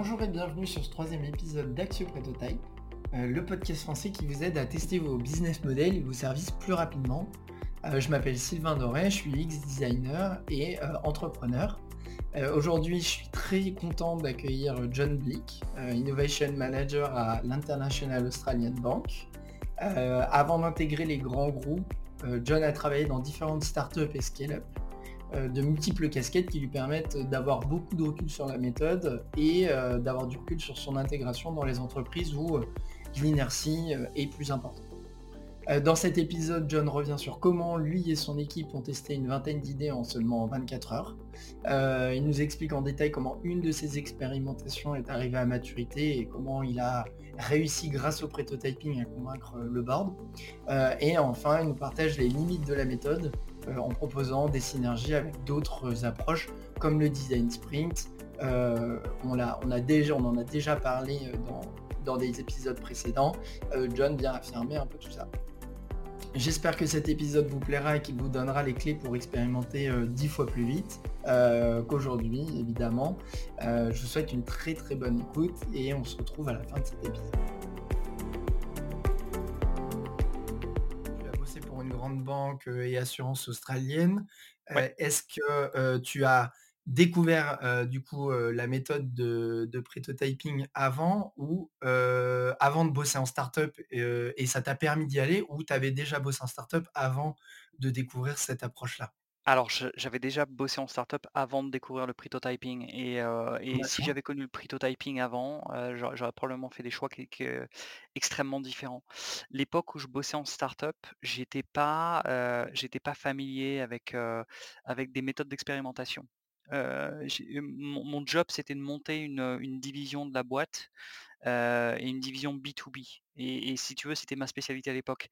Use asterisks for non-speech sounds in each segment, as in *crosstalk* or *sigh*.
Bonjour et bienvenue sur ce troisième épisode d'Axio Prototype, euh, le podcast français qui vous aide à tester vos business models et vos services plus rapidement. Euh, je m'appelle Sylvain Doré, je suis UX designer et euh, entrepreneur. Aujourd'hui, je suis très content d'accueillir John Blick, Innovation Manager à l'International Australian Bank. avant d'intégrer les grands groupes, John a travaillé dans différentes startups et scale-up de multiples casquettes qui lui permettent d'avoir beaucoup de recul sur la méthode et euh, d'avoir du recul sur son intégration dans les entreprises où euh, l'inertie est plus importante. Dans cet épisode, John revient sur comment lui et son équipe ont testé une vingtaine d'idées en seulement 24 heures. il nous explique en détail comment une de ces expérimentations est arrivée à maturité et comment il a réussi grâce au prototyping à convaincre le board. et enfin, il nous partage les limites de la méthode euh, en proposant des synergies avec d'autres approches comme le design sprint. Euh, on, on, a déjà, on en a déjà parlé euh, dans, dans des épisodes précédents. John vient affirmer un peu tout ça. J'espère que cet épisode vous plaira et qu'il vous donnera les clés pour expérimenter dix fois plus vite qu'aujourd'hui, évidemment. je vous souhaite une très très bonne écoute et on se retrouve à la fin de cet épisode. Banque et assurance australienne. Est-ce que tu as découvert du coup la méthode de, de prototyping avant ou avant de bosser en startup et, et ça t'a permis d'y aller ou tu avais déjà bossé en startup avant de découvrir cette approche-là? Alors, j'avais déjà bossé en startup avant de découvrir le prototyping et et si j'avais connu le prototyping avant, j'aurais probablement fait des choix qui extrêmement différents. L'époque où je bossais en startup, j'étais pas, j'étais pas familier avec, avec des méthodes d'expérimentation. Mon job, c'était de monter une, une division de la boîte et une division B2B. Et, si tu veux, c'était ma spécialité à l'époque.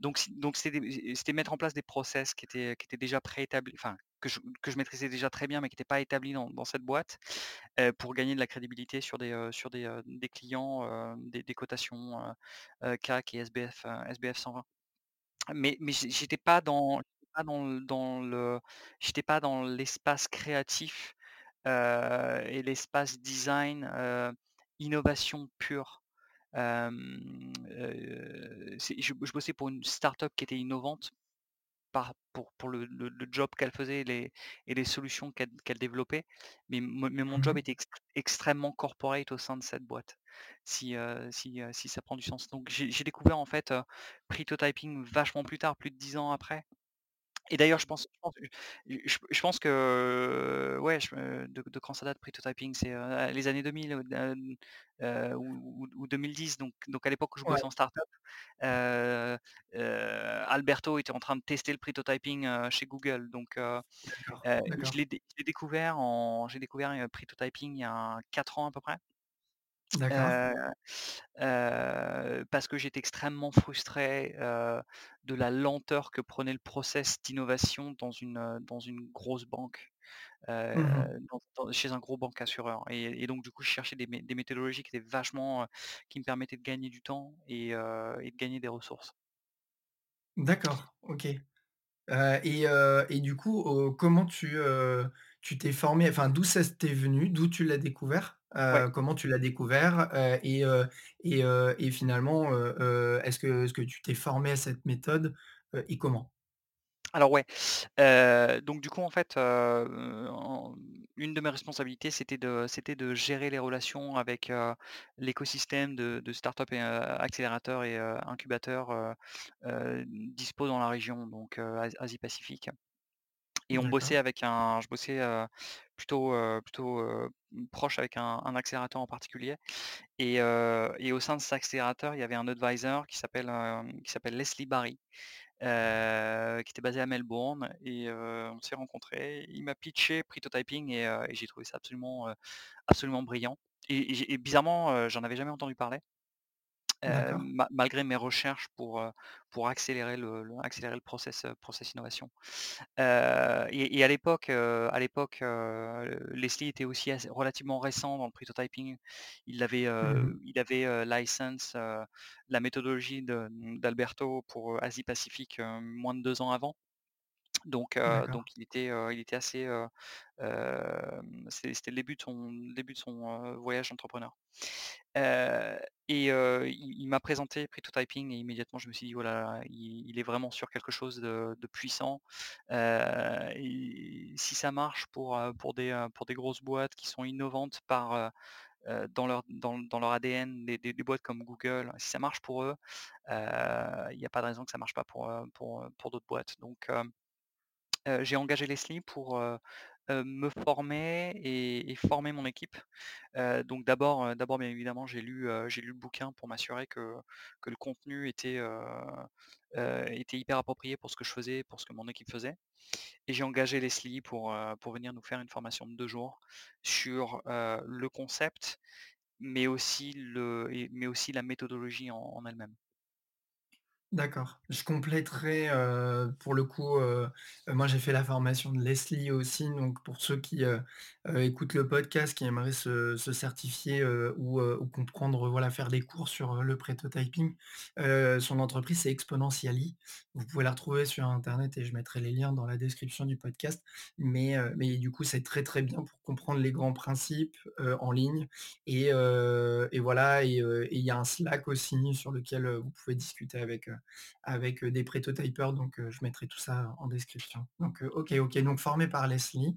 donc, donc c'était mettre en place des process qui étaient, déjà préétablis, enfin que je, maîtrisais déjà très bien, mais qui n'étaient pas établis dans, cette boîte, pour gagner de la crédibilité sur des, clients, des, cotations CAC et SBF, SBF 120. Mais, mais j'étais pas dans, pas dans, dans le, j'étais pas dans l'espace créatif et l'espace design innovation pure. je, bossais pour une startup qui était innovante par, pour, pour le, job qu'elle faisait et les, et les solutions qu'elle développait. Mais, mais mon job mmh était extrêmement corporate au sein de cette boîte, si, si, si ça prend du sens. Donc j'ai découvert en fait prototyping vachement plus tard, plus de dix ans après. Et d'ailleurs, je pense je pense que, ouais, de de quand ça date prototyping? C'est, les années 2000 ou 2010 donc donc à l'époque où je bossais en startup, Alberto était en train de tester le prototyping, chez Google donc je l'ai découvert en j'ai découvert, prototyping il y a 4 ans à peu près. Parce que j'étais extrêmement frustré, de la lenteur que prenait le process d'innovation dans une, dans une grosse banque, mmh chez un gros banque assureur et donc du coup, je cherchais des des méthodologies qui étaient vachement, qui me permettaient de gagner du temps et de gagner des ressources. D'accord, OK. et et du coup, comment tu, tu t'es formé? Enfin, d'où ça t'est venu? D'où tu l'as découvert? Ouais. comment tu l'as découvert? et et et finalement, est-ce que est-ce que tu t'es formé à cette méthode? et comment? Alors ouais, donc du coup en fait, une de mes responsabilités c'était de c'était de gérer les relations avec, l'écosystème de de start-up et accélérateurs et incubateurs, dispo dans la région donc Asie Pacifique. Et on bossait avec un je bossais, plutôt, plutôt, proche avec un accélérateur en particulier et et au sein de cet accélérateur, il y avait un advisor qui s'appelle, qui s'appelle Leslie Barry, qui était basé à Melbourne et on s'est rencontrés. Il m'a pitché prototyping et et j'ai trouvé ça absolument, absolument brillant et et bizarrement, j'en avais jamais entendu parler. Malgré mes recherches pour, pour accélérer le le accélérer le process, process innovation. et à l'époque, à l'époque, Leslie était aussi relativement récent dans le prototyping. Il avait, Mmh il avait, license, la méthodologie d'Alberto pour, Asie Pacifique, moins de 2 ans avant. Donc D'accord. donc il était, heu, il était assez, c'est c'était le début de son le début de son, voyage entrepreneur. Heu et il il m'a présenté Pretotyping et immédiatement je me suis dit: «Oh là là, il il est vraiment sur quelque chose de de puissant». Et si ça marche pour, pour des, pour des grosses boîtes qui sont innovantes par, dans leur dans dans leur ADN, des des des boîtes comme Google, si ça marche pour eux, il y a pas de raison que ça marche pas pour, pour, pour d'autres boîtes. Donc J'ai engagé Leslie pour, me former et former mon équipe. Donc d'abord, d'abord bien évidemment j'ai lu, j'ai lu le bouquin pour m'assurer que que le contenu était, était hyper approprié pour ce que je faisais, pour ce que mon équipe faisait et j'ai engagé Leslie pour, pour venir nous faire une formation de 2 jours sur, le concept, mais aussi le mais aussi la méthodologie en elle-même. D'accord. Je compléterai, pour le coup, moi j'ai fait la formation de Leslie aussi, donc pour ceux qui, écoutent le podcast, qui aimeraient se certifier, ou comprendre, voilà, faire des cours sur, le prototyping, son entreprise c'est Exponentially. Vous pouvez la retrouver sur internet et je mettrai les liens dans la description du podcast. Mais du coup, c'est très, très bien pour comprendre les grands principes, en ligne et voilà et il y a un Slack aussi sur lequel, vous pouvez discuter avec, avec, des prototypeurs donc je mettrai tout ça en description. Donc OK, OK, donc formé par Leslie.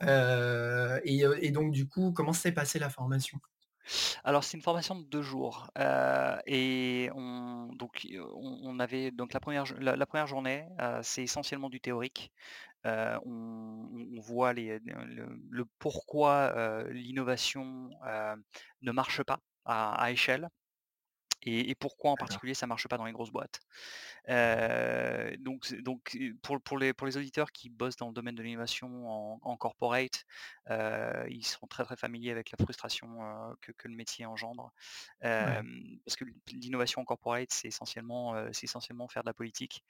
Et donc du coup, comment s'est passée la formation? Alors c'est une formation de 2 jours, et on donc on avait donc la première la 1 journée, c'est essentiellement du théorique. On voit les le pourquoi, l'innovation, ne marche pas à échelle et et pourquoi en particulier ça marche pas dans les grosses boîtes? Donc donc pour pour les pour les auditeurs qui bossent dans le domaine de l'innovation en en corporate, ils seront très, très familiers avec la frustration, que que le métier engendre. Ouais. Parce que l'innovation en corporate, c'est essentiellement, essentiellement faire de la politique,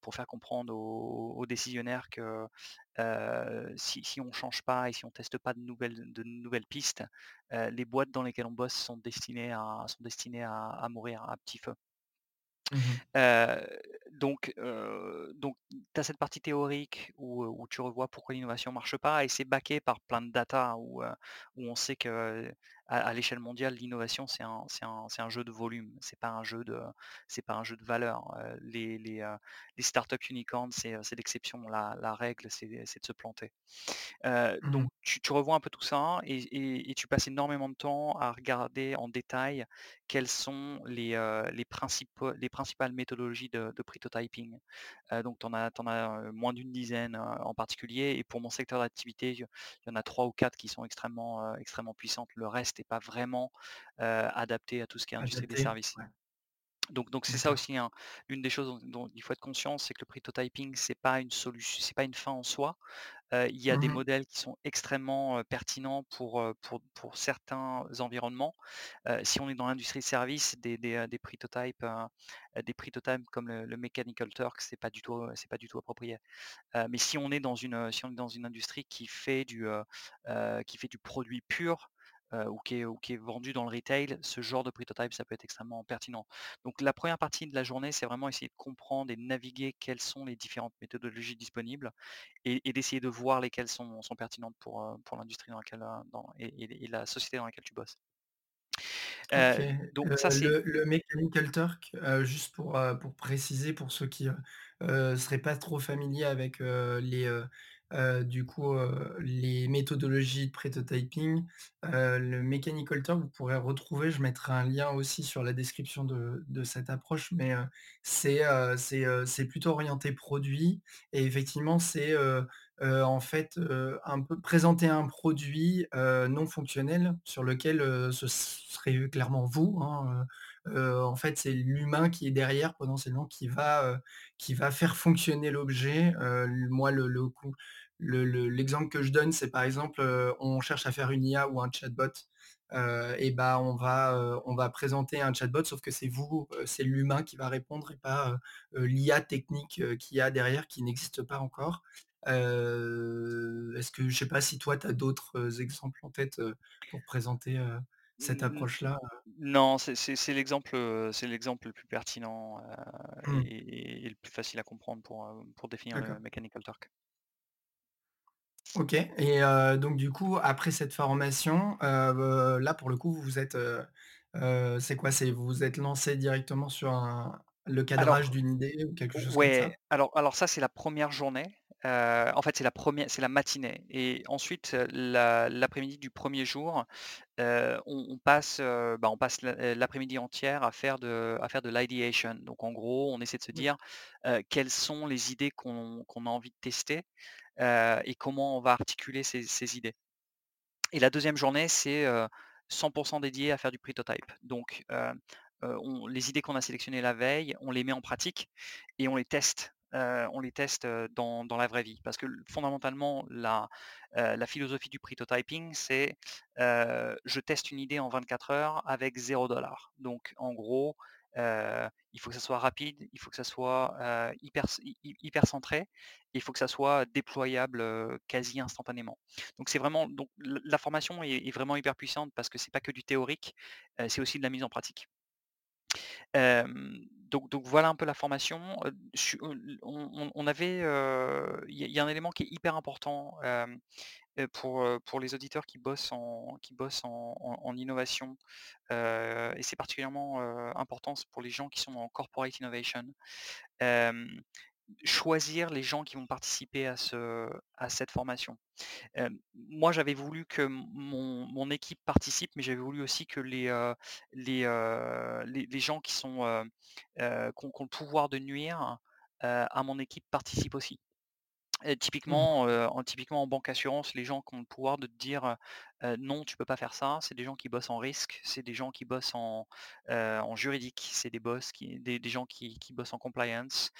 pour faire comprendre aux aux décisionnaires que, heu, si si on change pas et si on teste pas de nouvelles de nouvelles pistes, heu, les boîtes dans lesquelles on bosse sont destinées à sont destinées à à mourir à petit feu. Mmh mh. Heu, donc donc tu as cette partie théorique où, tu revois pourquoi l'innovation marche pas et c'est backé par plein de data où, où on sait que à à l'échelle mondiale, l'innovation c'est un c'est un c'est un jeu de volume. C'est pas un jeu de c'est pas un jeu de valeur. Heu, les les, heu, les startups unicorns, c'est, heu, c'est l'exception. La la règle, c'est de se planter. Heu, Mmh donc tu tu revois un peu tout ça et et et tu passes énormément de temps à regarder en détail quelles sont les, les principaux les principales méthodologies de de prototyping. Donc tu en as tu en as, moins d'une dizaine, en particulier et pour mon secteur d'activité, il y en a 3 ou 4 qui sont extrêmement, extrêmement puissantes. Le reste est pas vraiment, adapté à tout ce qui est industrie des services. Ouais. Donc donc c'est ça aussi, hein, l'une des choses dont dont il faut être conscient, c'est que le prototyping, c'est pas une solution c'est pas une fin en soi. Il y a Mmh des mh. modèles qui sont extrêmement, pertinents pour, pour pour certains environnements. Si on est dans l'industrie de service, des des, des prototypes, heu, des prototypes comme le le Mechanical Turk, c'est pas du tout, c'est pas du tout approprié. Mais si on est dans une, si on est dans une industrie qui fait du, qui fait du produit pur, heu, ou qui est ou qui est vendu dans le retail, ce genre de prototype, ça peut être extrêmement pertinent. Donc la première partie de la journée, c'est vraiment essayer de comprendre et de naviguer quelles sont les différentes méthodologies disponibles et et d'essayer de voir lesquelles sont sont pertinentes pour, heu, pour l'industrie dans laquelle, heu, dans et la société dans laquelle tu bosses. Donc ça le le Mechanical Turk, juste pour, pour préciser pour ceux qui, heu, seraient pas trop familiers avec, les, heu, du coup, heu, les méthodologies de prototyping, heu, le Mechanical Turk, vous pourrez retrouver, je mettrai un lien aussi sur la description de cette approche, mais c'est, plutôt orienté produit et effectivement c'est, en fait, un peu présenter un produit, non fonctionnel sur lequel, ce serait clairement vous, hein, en fait, c'est l'humain qui est derrière potentiellement qui va, qui va faire fonctionner l'objet. Moi le coup le le l'exemple que je donne, c'est par exemple, on cherche à faire une IA ou un chatbot, et bah, on va, on va présenter un chatbot sauf que c'est vous, c'est l'humain qui va répondre et pas, l'IA technique, qu'il y a derrière qui n'existe pas encore. Est-ce que je sais pas si toi tu as d'autres, exemples en tête, pour présenter, cette approche-là, heu? non, c'est l'exemple, heu, c'est l'exemple le plus pertinent, heu, Mmh. et et le plus facile à comprendre pour, pour définir le. Mechanical Turk. OK et donc du coup, après cette formation, là, pour le coup, vous êtes, c'est quoi? C'est vous êtes lancé directement sur un le cadrage d'une idée ou quelque chose comme ça? alors alors ça, c'est la première journée, en fait, c'est la premiè c'est la matinée et ensuite, l'a l'après-midi du premier jour, on on passe, bah, on passe l'a l'après-midi entière à faire de à faire de l'ideation. Donc en gros, on essaie de se dire, heu, quelles sont les idées qu'on qu'on a envie de tester, et comment on va articuler ces ces idées. Et la deuxième journée, c'est, heu, 100% dédié à faire du prototype. Donc, on les idées qu'on a sélectionnées la veille, on les met en pratique et on les teste, heu, on les teste, heu, dans la vraie vie. Parce que fondamentalement, la, heu, la philosophie du prototyping, c'est, je teste une idée en 24 heures avec 0 Donc en gros, il faut que ça soit rapide, il faut que ça soit, hyper hyper centré il faut que ça soit déployable, quasi instantanément. Donc c'est vraiment donc la formation est vraiment hyper puissante parce que c'est pas que du théorique, c'est aussi de la mise en pratique. Donc voilà un peu la formation, on avait, il y a un élément qui est hyper important, pour, les auditeurs qui bossent en innovation, et c'est particulièrement, important, pour les gens qui sont en corporate innovation. Choisir les gens qui vont participer à ce à cette formation. Hem, moi, j'avais voulu que mon mon équipe participe, mais j'avais voulu aussi que les, heu, les, heu, les les gens qui sont, qui ont le pouvoir de nuire, à mon équipe participent aussi. Et Mmh typiquement, en typiquement en banque assurance, les gens qui ont le pouvoir de te dire, «Non, tu peux pas faire ça», c'est des gens qui bossent en risque, c'est des gens qui bossent en, juridique, c'est des boss qui des des gens qui qui bossent en compliance,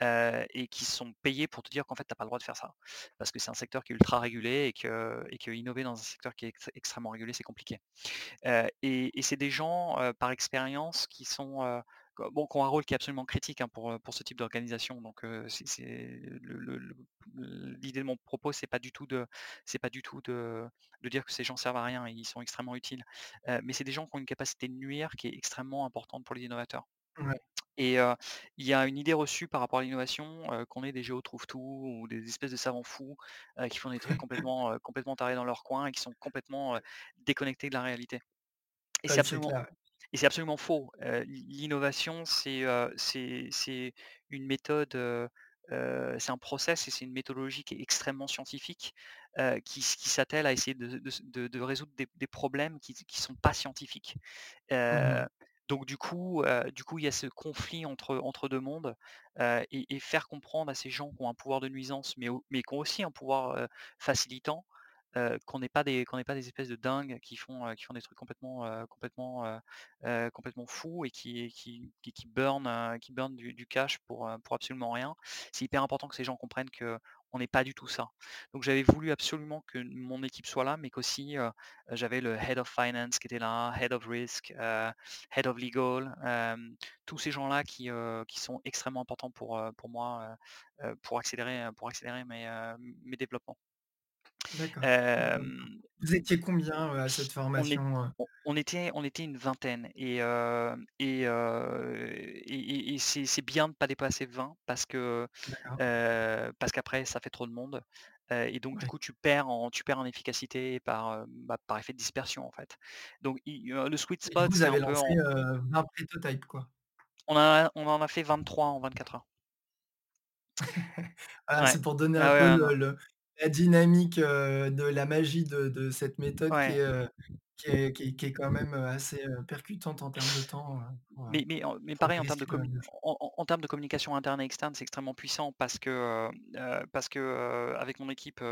et qui sont payés pour te dire qu'en fait, tu as pas le droit de faire ça. Parce que c'est un secteur qui est ultra régulé et que et que innover dans un secteur qui est ext extrêmement régulé, c'est compliqué. Et et c'est des gens, par expérience qui sont, bon, qui ont un rôle qui est absolument critique, hein, pour, heu, pour ce type d'organisation. Donc, c'est l'idée de mon propos, c'est pas du tout de c'est pas du tout de de dire que ces gens servent à rien, ils sont extrêmement utiles. Heu, mais c'est des gens qui ont une capacité de nuire qui est extrêmement importante pour les innovateurs. Ouais. Et il y a une idée reçue par rapport à l'innovation, qu'on est des géos trouve-tout ou des espèces de savants fous, qui font des trucs *laughs* complètement, complètement tarés dans leur coin et qui sont complètement, déconnectés de la réalité. Et c'est Ouais, c'est absolument clair. Et c'est absolument faux. L'innovation, c'est, une méthode, c'est un process et c'est une méthodologie qui est extrêmement scientifique, qui s'attelle à essayer de résoudre des des problèmes qui qui sont pas scientifiques. Mmh donc du coup, du coup, il y a ce conflit entre entre 2 mondes, et et faire comprendre à ces gens qui ont un pouvoir de nuisance, mais qui ont aussi un pouvoir, facilitant, qu'on n'est pas des espèces de dingues qui font, des trucs complètement, complètement, fous et qui qui du cash pour, absolument rien. C'est hyper important que ces gens comprennent qu'on n'est pas du tout ça. Donc j'avais voulu absolument que mon équipe soit là, mais qu'aussi, j'avais le head of finance qui était là, head of risk, head of legal, tous ces gens-là qui, sont extrêmement importants pour, moi, pour accélérer, mes développements. D'accord, Vous étiez combien, à cette on est formation, on on était on était une vingtaine et et et et et c'est c'est bien de pas dépasser 20 parce que, D'accord, parce qu'après ça fait trop de monde, et donc du ouais. coup tu perds en tu perds en efficacité par, bah, par effet de dispersion en fait. Donc le sweet Et du coup, spot vous c'est avez un peu lancé, en heu, 20 prototypes, quoi? on a on en a fait 23 en 24 heures. Voilà, *laughs* Ouais. c'est pour donner un Ah peu ouais, le non. le la dynamique, de la magie de de cette méthode qui Ouais. est, qui est qui est qui est quand même, assez, percutante en termes de temps, pour, heu, Mais mais en mais pareil en termes de commu en en en termes de communication interne et externe, c'est extrêmement puissant parce que, parce que, avec mon équipe,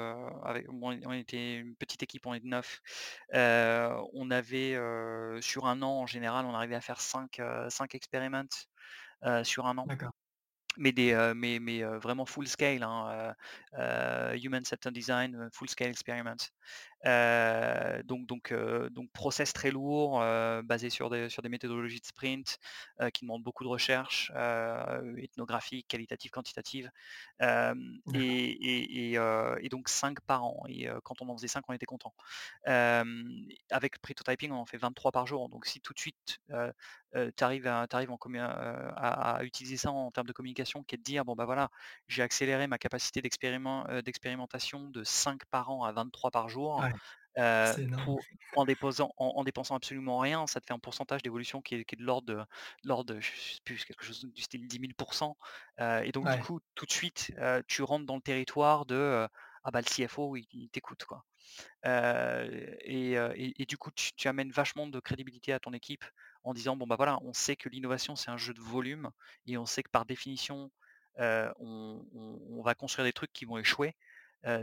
avec bon, on était une petite équipe, on est 9, heu, on avait, sur un an en général, on arrivait à faire 5 heu, 5 experiments, sur un an. d'accord. Mais des, heu, mais mais, heu, vraiment full scale, hein, heu, human centered design, full scale experiments. Donc donc donc process très lourd, basé sur des sur des méthodologies de sprint, qui demandent beaucoup de recherche, ethnographique, qualitative, quantitative. Et et et donc 5 par an et quand on en faisait 5, on était content. Avec prototyping, on en fait 23 par jour, donc si tout de suite, tu arrives à arrives en à à utiliser ça en termes de communication, qui est de dire: «Bon, bah, voilà, j'ai accéléré ma capacité d'expérimentation de 5 par an à 23 par jour», Ouais, pour en déposant en en dépensant absolument rien, ça te fait un pourcentage d'évolution qui est qui est de l'ordre de l'ordre de je sais plus, quelque chose du style 10 000 heu et donc du coup, tout de suite, heu, tu rentres dans le territoire de, ah bah, le CFO, il il t'écoute, quoi. Et heu et et du coup, tu tu amènes vachement de crédibilité à ton équipe en disant: «Bon, bah, voilà, on sait que l'innovation, c'est un jeu de volume et on sait que par définition, heu, on on on va construire des trucs qui vont échouer.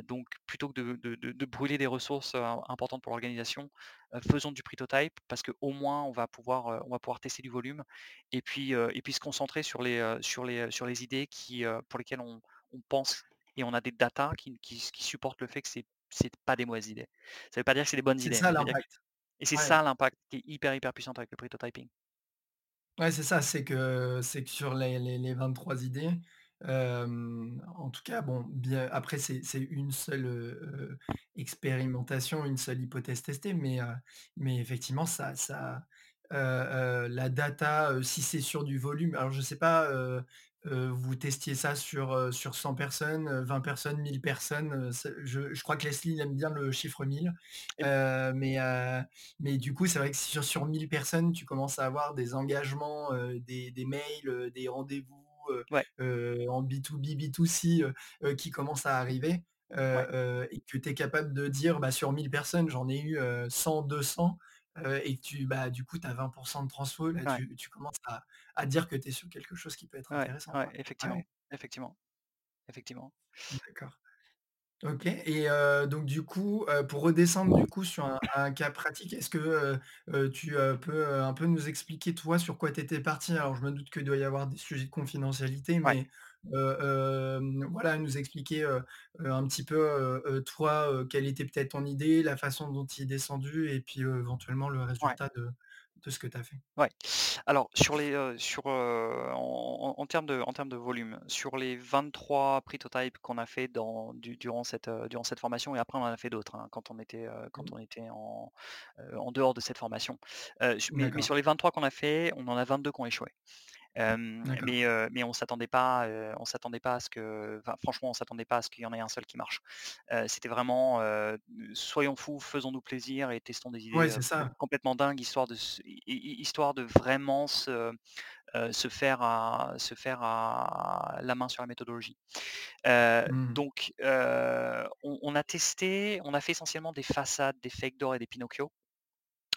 Donc plutôt que de de de de brûler des ressources, importantes pour l'organisation, faisons du prototype parce qu'au moins on va pouvoir, heu, on va pouvoir tester du volume et puis, heu et puis se concentrer sur les, heu, sur les, heu, sur les idées qui, pour lesquelles on on pense et on a des datas qui qui qui supportent le fait que c'est c'est pas des mauvaises idées. Ça veut pas dire que c'est des bonnes idées, ça l'impact. et c'est Ouais. ça l'impact qui est hyper, hyper puissant avec le prototyping. Ouais, c'est ça, c'est que c'est que sur les les les 23 idées, en tout cas, bon, bien après c'est une seule, expérimentation, une seule hypothèse testée, mais mais effectivement ça ça, la data, si c'est sur du volume alors je sais pas, vous testiez ça sur, sur 100 personnes, heu, 20 personnes, 1000 personnes, je je crois que Leslie aime bien le chiffre 1000, Et heu, mais mais du coup, c'est vrai que sur sur 1000 personnes, tu commences à avoir des engagements, des des mails, des rendez-vous, ouais, en B2B, B2C, heu heu, qui commencent à arriver, ouais, et que tu es capable de dire: «Bah, sur 1000 personnes, j'en ai eu, heu, 100-200», heu et que tu bah, du coup, tu as 20% de transfo. Là, ouais, tu tu commences à à dire que tu es sur quelque chose qui peut être intéressant, effectivement, effectivement, effectivement. d'accord. OK et heu, donc du coup, heu, pour redescendre du coup sur un un cas pratique, est-ce que, heu heu, tu, heu, peux, heu, un peu nous expliquer toi sur quoi tu étais parti? Alors je me doute qu'il doit y avoir des sujets de confidentialité, Ouais, mais, heu, hem, voilà, nous expliquer, heu heu, un petit peu, heu heu, toi, heu, quelle était peut-être ton idée, la façon dont tu y es descendu et puis, heu, éventuellement le ouais. résultat de de ce que tu as fait. Ouais. Alors sur les, sur, en termes de en termes de volume, sur les 23 prototypes qu'on a fait dans du durant cette, durant cette formation et après on en a fait d'autres, hein, quand on était, quand on était en, en dehors de cette formation. Mais mais sur les 23 qu'on a fait, on en a 22 qui ont échoué. Mais on s'attendait pas, on s'attendait pas à ce que franchement, on s'attendait pas à ce qu'il y en ait un seul qui marche. C'était vraiment, soyons fous, faisons-nous plaisir et testons des idées, Ouais, ça. complètement dingues, histoire de histoire de vraiment se, faire à se faire à la main sur la méthodologie. Mmh. donc on on a testé, on a fait essentiellement des façades, des fake doors et des Pinocchio.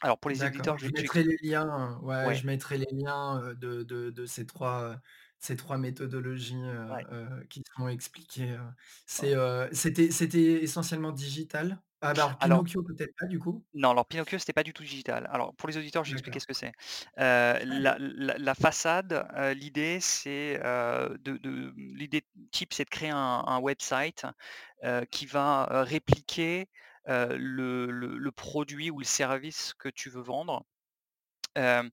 Alors pour les auditeurs, je je mettrai les liens, ouais, ouais, je mettrai les liens, de de de ces 3 heu, ces 3 méthodologies, ouais, qui sont expliquées. C'est, c'était c'était essentiellement digital? Ah bah, alors Pinocchio peut-être pas du coup? Non, alors Pinocchio, c'était pas du tout digital. Alors pour les auditeurs, je vais expliquer ce que c'est. La la la façade, l'idée c'est, de de l'idée type, c'est de créer un un website, qui va, répliquer, heu, le le le produit ou le service que tu veux vendre. Hem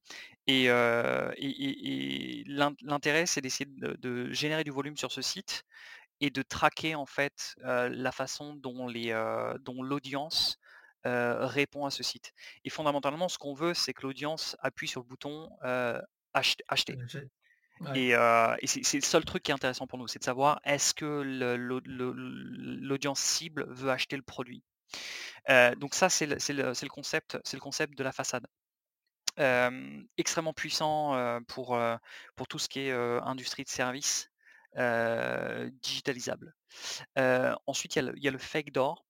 et heu et et et l'int l'intérêt, c'est d'essayer de de générer du volume sur ce site et de traquer en fait, la façon dont les, heu, dont l'audience, répond à ce site et fondamentalement, ce qu'on veut, c'est que l'audience appuie sur le bouton, acheter ouais, et c'est le seul truc qui est intéressant pour nous, c'est de savoir est-ce que l'audience cible veut acheter le produit? Donc ça, c'est le concept c'est le concept de la façade. Extrêmement puissant, pour, pour tout ce qui est, industrie de services, digitalisable. Ensuite, il y a le fake door.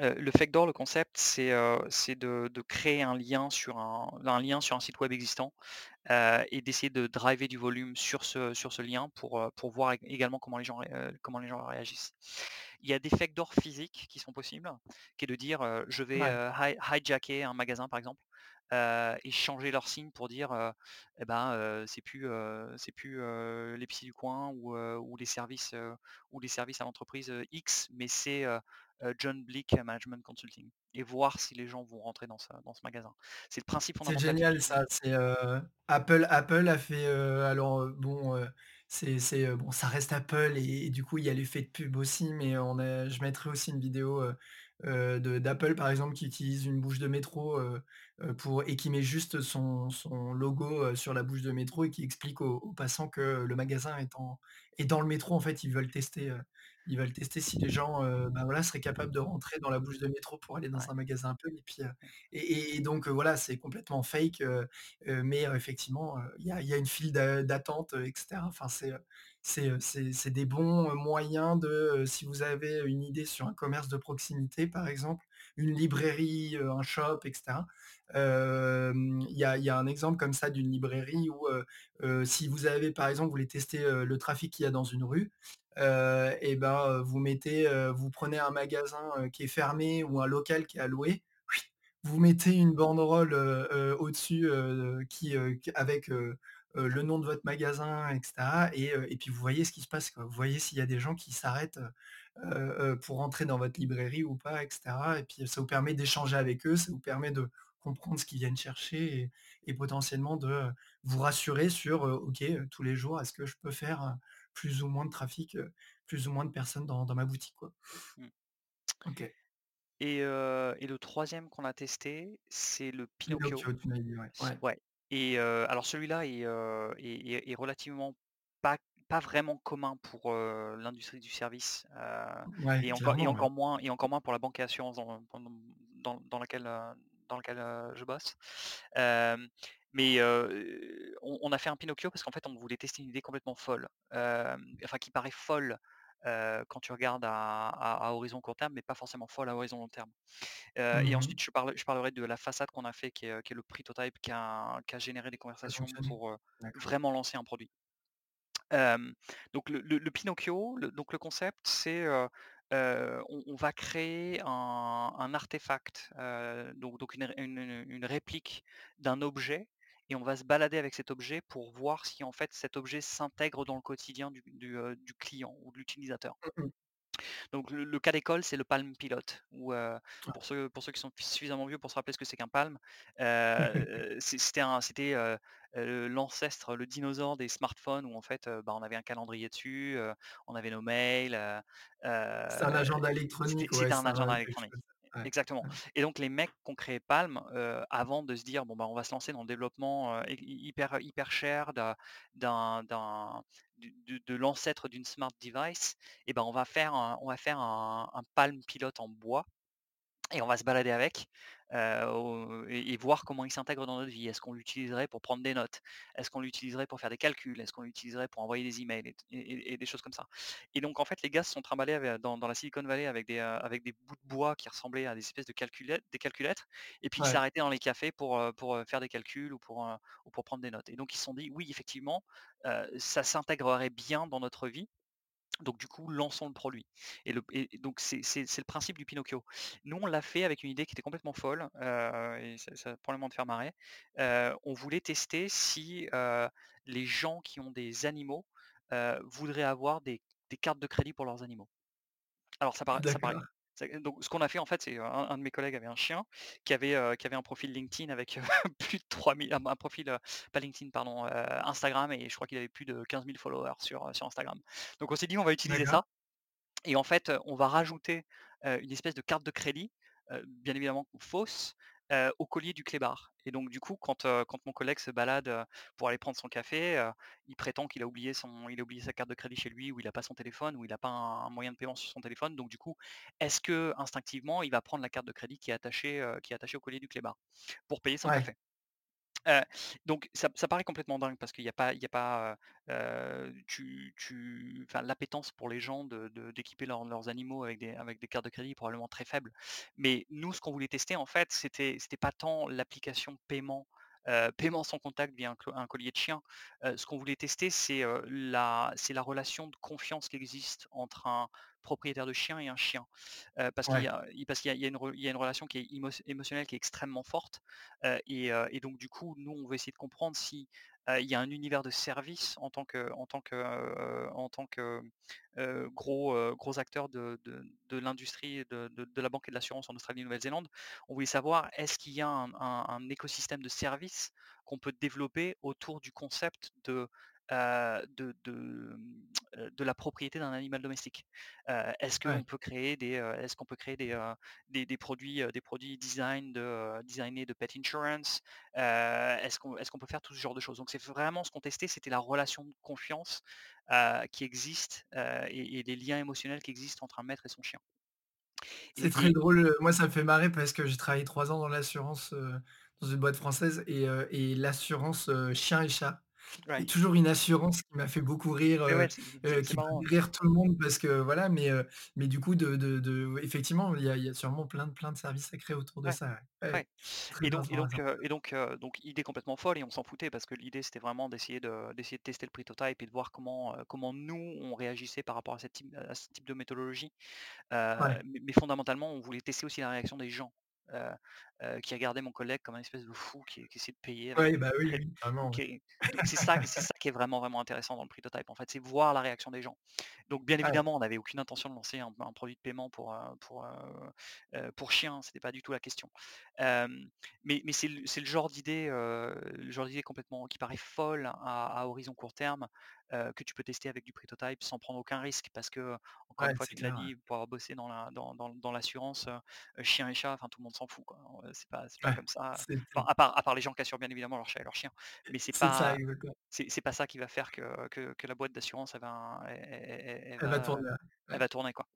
Le fake door, le concept, c'est, de de créer un lien sur un un lien sur un site web existant, et d'essayer de driver du volume sur ce sur ce lien pour, pour voir ég également comment les gens heu, comment les gens réagissent. Il y a des doors physiques qui sont possibles, qui est de dire, «Je vais, ouais, hijacker un magasin», par exemple. et changer leur signe pour dire, et ben, c'est plus, c'est plus, l'épicerie du coin ou, ou les services, ou les services à l'entreprise, X, mais c'est, John Blick Management Consulting et voir si les gens vont rentrer dans ce dans ce magasin. C'est le principe C'est fondamental du génial P2P. ça, c'est, Apple Apple a fait, alors, bon, c'est c'est, bon, ça reste Apple et du coup, il y a l'effet de pub aussi, mais on a je mettrai aussi une vidéo, de d'Apple, par exemple, qui utilise une bouche de métro, pour et qui met juste son logo, sur la bouche de métro et qui explique aux passants que le magasin est dans le métro. En fait, ils veulent tester, ils veulent tester si les gens, heu, bah, voilà, seraient capables de rentrer dans la bouche de métro pour aller dans Ouais, un magasin Apple et puis, heu et donc, heu, voilà, c'est complètement fake, mais effectivement, il y a il y a une file d'a d'attente, heu et cetera. Enfin, c'est, c'est, des bons, moyens de, si vous avez une idée sur un commerce de proximité, par exemple, une librairie, un shop et cetera. Hem, il y a un exemple comme ça d'une librairie où, si vous avez, par exemple, vous voulez tester, le trafic qu'il y a dans une rue, et ben, vous mettez, vous prenez un magasin, qui est fermé ou un local qui est louer vous mettez une banderole, au-dessus, qui, avec, le nom de votre magasin et cetera et et puis vous voyez ce qui se passe, quoi. Vous voyez s'il y a des gens qui s'arrêtent, pour entrer dans votre librairie ou pas et cetera et puis ça vous permet d'échanger avec eux, ça vous permet de comprendre ce qu'ils viennent chercher et et potentiellement de, vous rassurer sur, OK, tous les jours, est-ce que je peux faire, plus ou moins de trafic, plus ou moins de personnes dans dans ma boutique, quoi? mmh OK. Et heu et le troisième qu'on a testé, c'est le Pinocchio. Pinocchio, tu m'as dit, ouais. Ouais. Ouais et heu, alors celui-là est, heu, est est est relativement pas pas vraiment commun pour, heu, l'industrie du service, heu Ouais, et encore et clairement, ouais. encore moins et encore moins pour la banque et assurance dans dans dans dans laquelle, heu, dans lequel, heu, je bosse. Hem, mais heu, on on a fait un Pinocchio parce qu'en fait, on voulait tester une idée complètement folle, hem, enfin qui paraît folle, heu, quand tu regardes à à à horizon court terme, mais pas forcément folle à horizon long terme. Heu et Mmh mh. ensuite je parle je parlerai de la façade qu'on a fait qui est, qui est le Prototype qui a qui a généré des conversations pour, vraiment lancer un produit. Donc le le le Pinocchio, le donc le concept c'est, heu, on on va créer un un artefact, donc donc une ré une une réplique d'un objet et on va se balader avec cet objet pour voir si en fait cet objet s'intègre dans le quotidien du du, heu, du client ou de l'utilisateur. Mmh mh. Donc le le cas d'école, c'est le Palm Pilot où, pour ceux pour ceux qui sont suffisamment vieux pour se rappeler ce que c'est qu'un palm, *laughs* c'était un c'était, l'ancêtre, le dinosaure des smartphones où en fait, bah, on avait un calendrier dessus, on avait nos mails, C'est un agenda c'était électronique, ouais, c'était un agenda électronique. Exactement et donc les mecs qui ont créé Palm, avant de se dire: «Bon, bah, on va se lancer dans le développement, hyper hyper cher d'un de de l'ancêtre d'une smart device», et ben, on va faire un on va faire un un Palm Pilot en bois et on va se balader avec, au et et voir comment il s'intègre dans notre vie. Est-ce qu'on l'utiliserait pour prendre des notes? Est-ce qu'on l'utiliserait pour faire des calculs? Est-ce qu'on l'utiliserait pour envoyer des emails et et des choses comme ça? Et donc en fait, les gars se sont trimballés dans dans la Silicon Valley avec des, heu, avec des bouts de bois qui ressemblaient à des espèces de calculettes des calculettes et puis ils s'arrêtaient dans les cafés pour, heu, pour, faire des calculs ou pour, ou pour prendre des notes. Et donc ils se sont dit: «Oui, effectivement, ça s'intégrerait bien dans notre vie». Donc du coup, lançons le produit et donc c'est le principe du Pinocchio. Nous, on l'a fait avec une idée qui était complètement folle, heu et ça ça va probablement te faire marrer. Heu, on voulait tester si, heu, les gens qui ont des animaux, voudraient avoir des cartes de crédit pour leurs animaux. Alors ça paraît donc ce qu'on a fait en fait, c'est, un un de mes collègues avait un chien qui avait, qui avait un profil LinkedIn avec, *laughs* plus de 3000 un un profil, pas LinkedIn pardon, Instagram et je crois qu'il avait plus de 15 000 followers sur, sur Instagram. Donc on s'est dit: «On va utiliser ça» et en fait, on va rajouter, une espèce de carte de crédit, bien évidemment fausse, au collier du clébard et donc du coup, quand, quand mon collègue se balade, pour aller prendre son café, il prétend qu'il a oublié son il a oublié sa carte de crédit chez lui ou il a pas son téléphone ou il a pas un un moyen de paiement sur son téléphone donc du coup, est-ce que instinctivement, il va prendre la carte de crédit qui est attachée, qui est attachée au collier du clébard pour payer son Ouais, café? Heu, donc ça paraît complètement dingue parce qu'il y a pas il y a pas, heu heu, tu l'appétence pour les gens de de d'équiper leurs animaux avec des avec des cartes de crédit probablement très faible. Mais nous, ce qu'on voulait tester en fait, c'était c'était pas tant l'application paiement, paiement sans contact via un collier de chien. Ce qu'on voulait tester, c'est, la relation de confiance qui existe entre un propriétaire de chien et un chien. Parce qu'il y Ouais. a qu'il y y une re il y a une relation qui est émotionnelle qui est extrêmement forte, et donc du coup, nous, on veut essayer de comprendre si, il y a un univers de service en tant que gros, acteur de l'industrie de la banque et de l'assurance en Australie et Nouvelle-Zélande. On voulait savoir est-ce qu'il y a un un un écosystème de services qu'on peut développer autour du concept de, heu, de de, la propriété d'un animal domestique? Heu, est-ce qu'on Ouais. peut créer des, est-ce qu'on peut créer des, heu, des des produits, des produits design de, designés de pet insurance? Est-ce qu'on est-ce qu'on peut faire tout ce genre de choses? Donc c'est vraiment ce qu'on testait, c'était la relation de confiance, qui existe, et et les liens émotionnels qui existent entre un maître et son chien. C'est très drôle, moi ça me fait marrer parce que j'ai travaillé 3 ans dans l'assurance, dans une boîte française et l'assurance, chien et chat. Ouais. toujours une assurance qui m'a fait beaucoup rire, Mais ouais, heu c'est c'est heu, c'est qui marrant, fait rire tout le monde parce que voilà, mais mais du coup de de de effectivement, il y a il y a sûrement plein de plein de services à créer autour de Ouais, ça, ouais. Ouais, ouais très et donc et donc et donc idée complètement folle et on s'en foutait parce que l'idée c'était vraiment d'essayer de d'essayer de tester le prototype et de voir comment, comment nous on réagissait par rapport à cette type à ce type de méthodologie. Ouais. mais mais fondamentalement, on voulait tester aussi la réaction des gens, qui regardaient mon collègue comme un espèce de fou qui qui essayait de payer Ouais, bah, oui, vraiment, c'est ça c'est ça qui est vraiment, vraiment intéressant dans le prototype en fait, c'est voir la réaction des gens. Donc bien Ouais, évidemment, on n'avait aucune intention de lancer un un produit de paiement pour, heu, pour, heu, pour chiens, c'était pas du tout la question. Mais mais c'est le c'est le genre d'idée, le genre d'idée complètement qui paraît folle à à horizon court terme, heu, que tu peux tester avec du prototype sans prendre aucun risque parce que, encore ouais, une fois, tu l'as dit, pour avoir bossé dans la dans dans dans l'assurance, heu, heu, chien et chat, enfin tout le monde s'en fout quoi. C'est pas c'est pas Ouais, comme ça, enfin à part à part les gens qui assurent bien évidemment leurs chats et leurs chiens, mais c'est pas c'est pas ça qui va faire que que que la boîte d'assurance elle va elle elle elle elle Elle va va, tourner, elle va tourner quoi.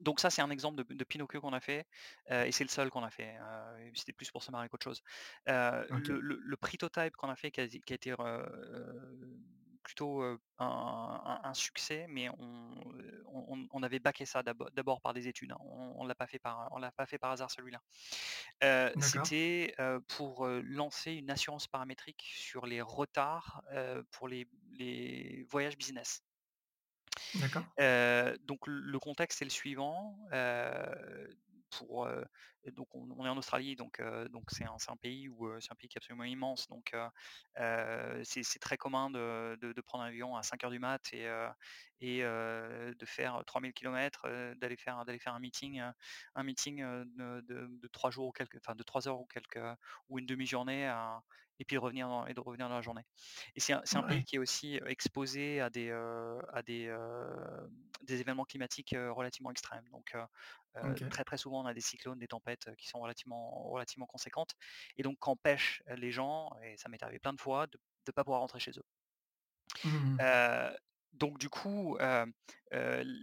Donc ça, c'est un exemple de de Pinocchio qu'on a fait, et c'est le seul qu'on a fait, c'était plus pour se marrer qu'autre chose. Le le le prototype qu'on a fait qui a qui a été plutôt, un un un succès, mais on, on on avait backé ça d'abo d'abord par des études, hein. On l'a pas fait par on l'a pas fait par hasard celui-là. C'était, pour, lancer une assurance paramétrique sur les retards, pour les les voyages business. d'accord. Donc le contexte c'est le suivant, donc on est en Australie donc donc c'est un un pays où, c'est un pays qui est absolument immense donc c'est très commun de de prendre un avion à cinq heures du mat et et de faire 3000 kilomètres, heu, d'aller faire d'aller faire un meeting, un meeting, de de de 3 jours ou enfin de 3 heures ou quelques, ou une demi-journée et puis de revenir dans et de revenir dans la journée. Et c'est un pays qui est aussi, exposé à des, à des, des événements climatiques, relativement extrêmes. Donc, très, très souvent, on a des cyclones, des tempêtes, qui sont relativement relativement conséquentes et donc qu'empêchent, les gens et ça m'est arrivé plein de fois de de pas pouvoir rentrer chez eux. Mmh donc du coup, il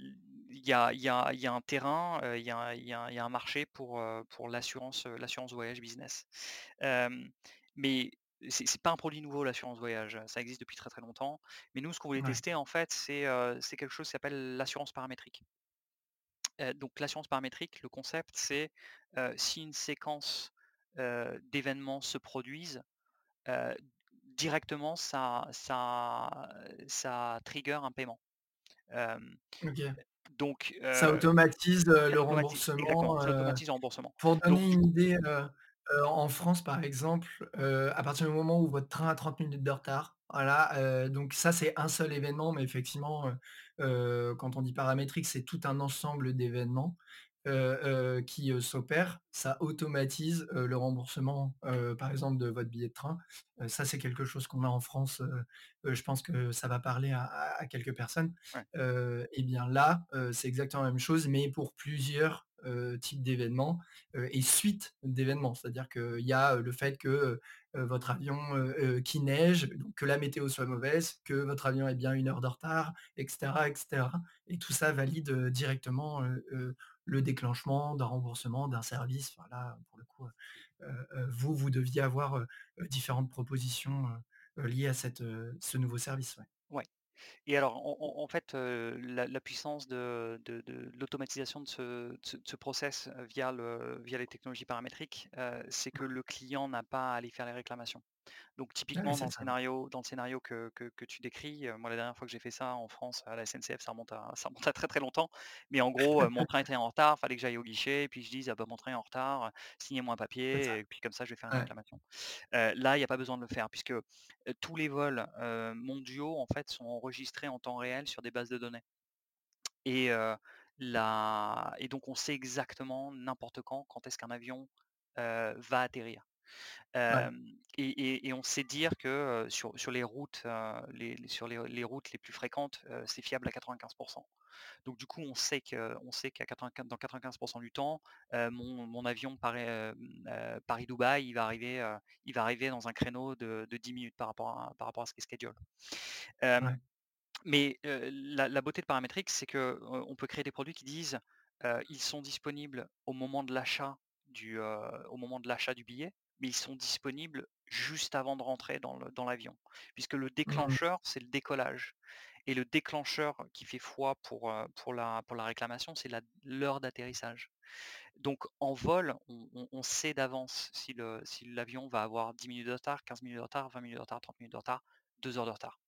y a il y a y a un terrain, il y a y a un il y a un marché pour, pour l'assurance, voyage business. Mais c'est pas un produit nouveau l'assurance voyage, ça existe depuis très, très longtemps. Mais nous, ce qu'on voulait Ouais, tester en fait, c'est, quelque chose qui s'appelle l'assurance paramétrique. Donc l'assurance paramétrique, le concept c'est, si une séquence, d'événements se produisent, directement ça ça, ça trigger un paiement. Donc Ça automatise, le automatise remboursement, ça automatise le remboursement. pour donner une idée, heu en France, par exemple, heu, à partir du moment où votre train a 30 minutes de retard, voilà, heu, donc ça, c'est un seul événement, mais effectivement, heu heu, quand on dit paramétrique, c'est tout un ensemble d'événements, heu heu, qui, heu, s'opèrent. Ça automatise, heu, le remboursement, heu, par exemple, de votre billet de train. Heu, ça, c'est quelque chose qu'on a en France, heu heu, je pense que ça va parler à à à quelques personnes. ouais, Heu et bien là, heu, c'est exactement la même chose, mais pour plusieurs, heu, types d'événements, heu et suites d'événements. C'est-à-dire qu'il y a, heu, le fait que, votre avion, qu'il neige, que la météo soit mauvaise, que votre avion ait bien une heure de retard et cetera et tout ça valide, directement, le déclenchement d'un remboursement, d'un service. Pour le coup, vous, vous deviez avoir, différentes propositions, liées à cette, ce nouveau service. Et alors en fait, heu, la la puissance de de de l'automatisation de ce de process, heu, via le via les technologies paramétriques, heu, c'est que le client n'a pas à aller faire les réclamations. Donc Ah typiquement dans le scénario dans le scénario que que que tu décris, heu, moi la dernière fois que j'ai fait ça en France à la SNCF, ça remonte à *laughs* ça remonte à très, très longtemps. Mais en gros, heu, mon train était en retard, fallait que j'aille au guichet et puis je dise: «Ah bah, mon train est en retard, signez-moi un *laughs* papier» et puis comme ça je vais faire une Ouais. réclamation. Heu, là, il y a pas besoin de le faire puisque, tous les vols, mondiaux en fait sont enregistrés en temps réel sur des bases de données. Et la et donc on sait exactement n'importe quand, quand est-ce qu'un avion, va atterrir. Ouais. Et et et on sait dire que, sur sur les routes, les sur les les routes les plus fréquentes, c'est fiable à 95% Donc du coup, on sait que on sait qu'à 95 dans 95% du temps, mon mon avion Paris, Paris-Dubaï, il va arriver, il va arriver dans un créneau de de 10 minutes par rapport à par rapport à ce qui est schedule. Ouais. mais, la la beauté de Parametric, c'est que, on peut créer des produits qui disent, ils sont disponibles au moment de l'achat du, au moment de l'achat du billet, mais ils sont disponibles juste avant de rentrer dans l'avion. Puisque le Mmh. déclencheur, c'est le décollage et le déclencheur qui fait foi pour, pour la pour la réclamation, c'est l'heure d'atterrissage. Donc en vol, on on on sait d'avance si l'avion va avoir 10 minutes de retard, 15 minutes de retard, 20 minutes de retard, 30 minutes de retard, 2 heures de retard.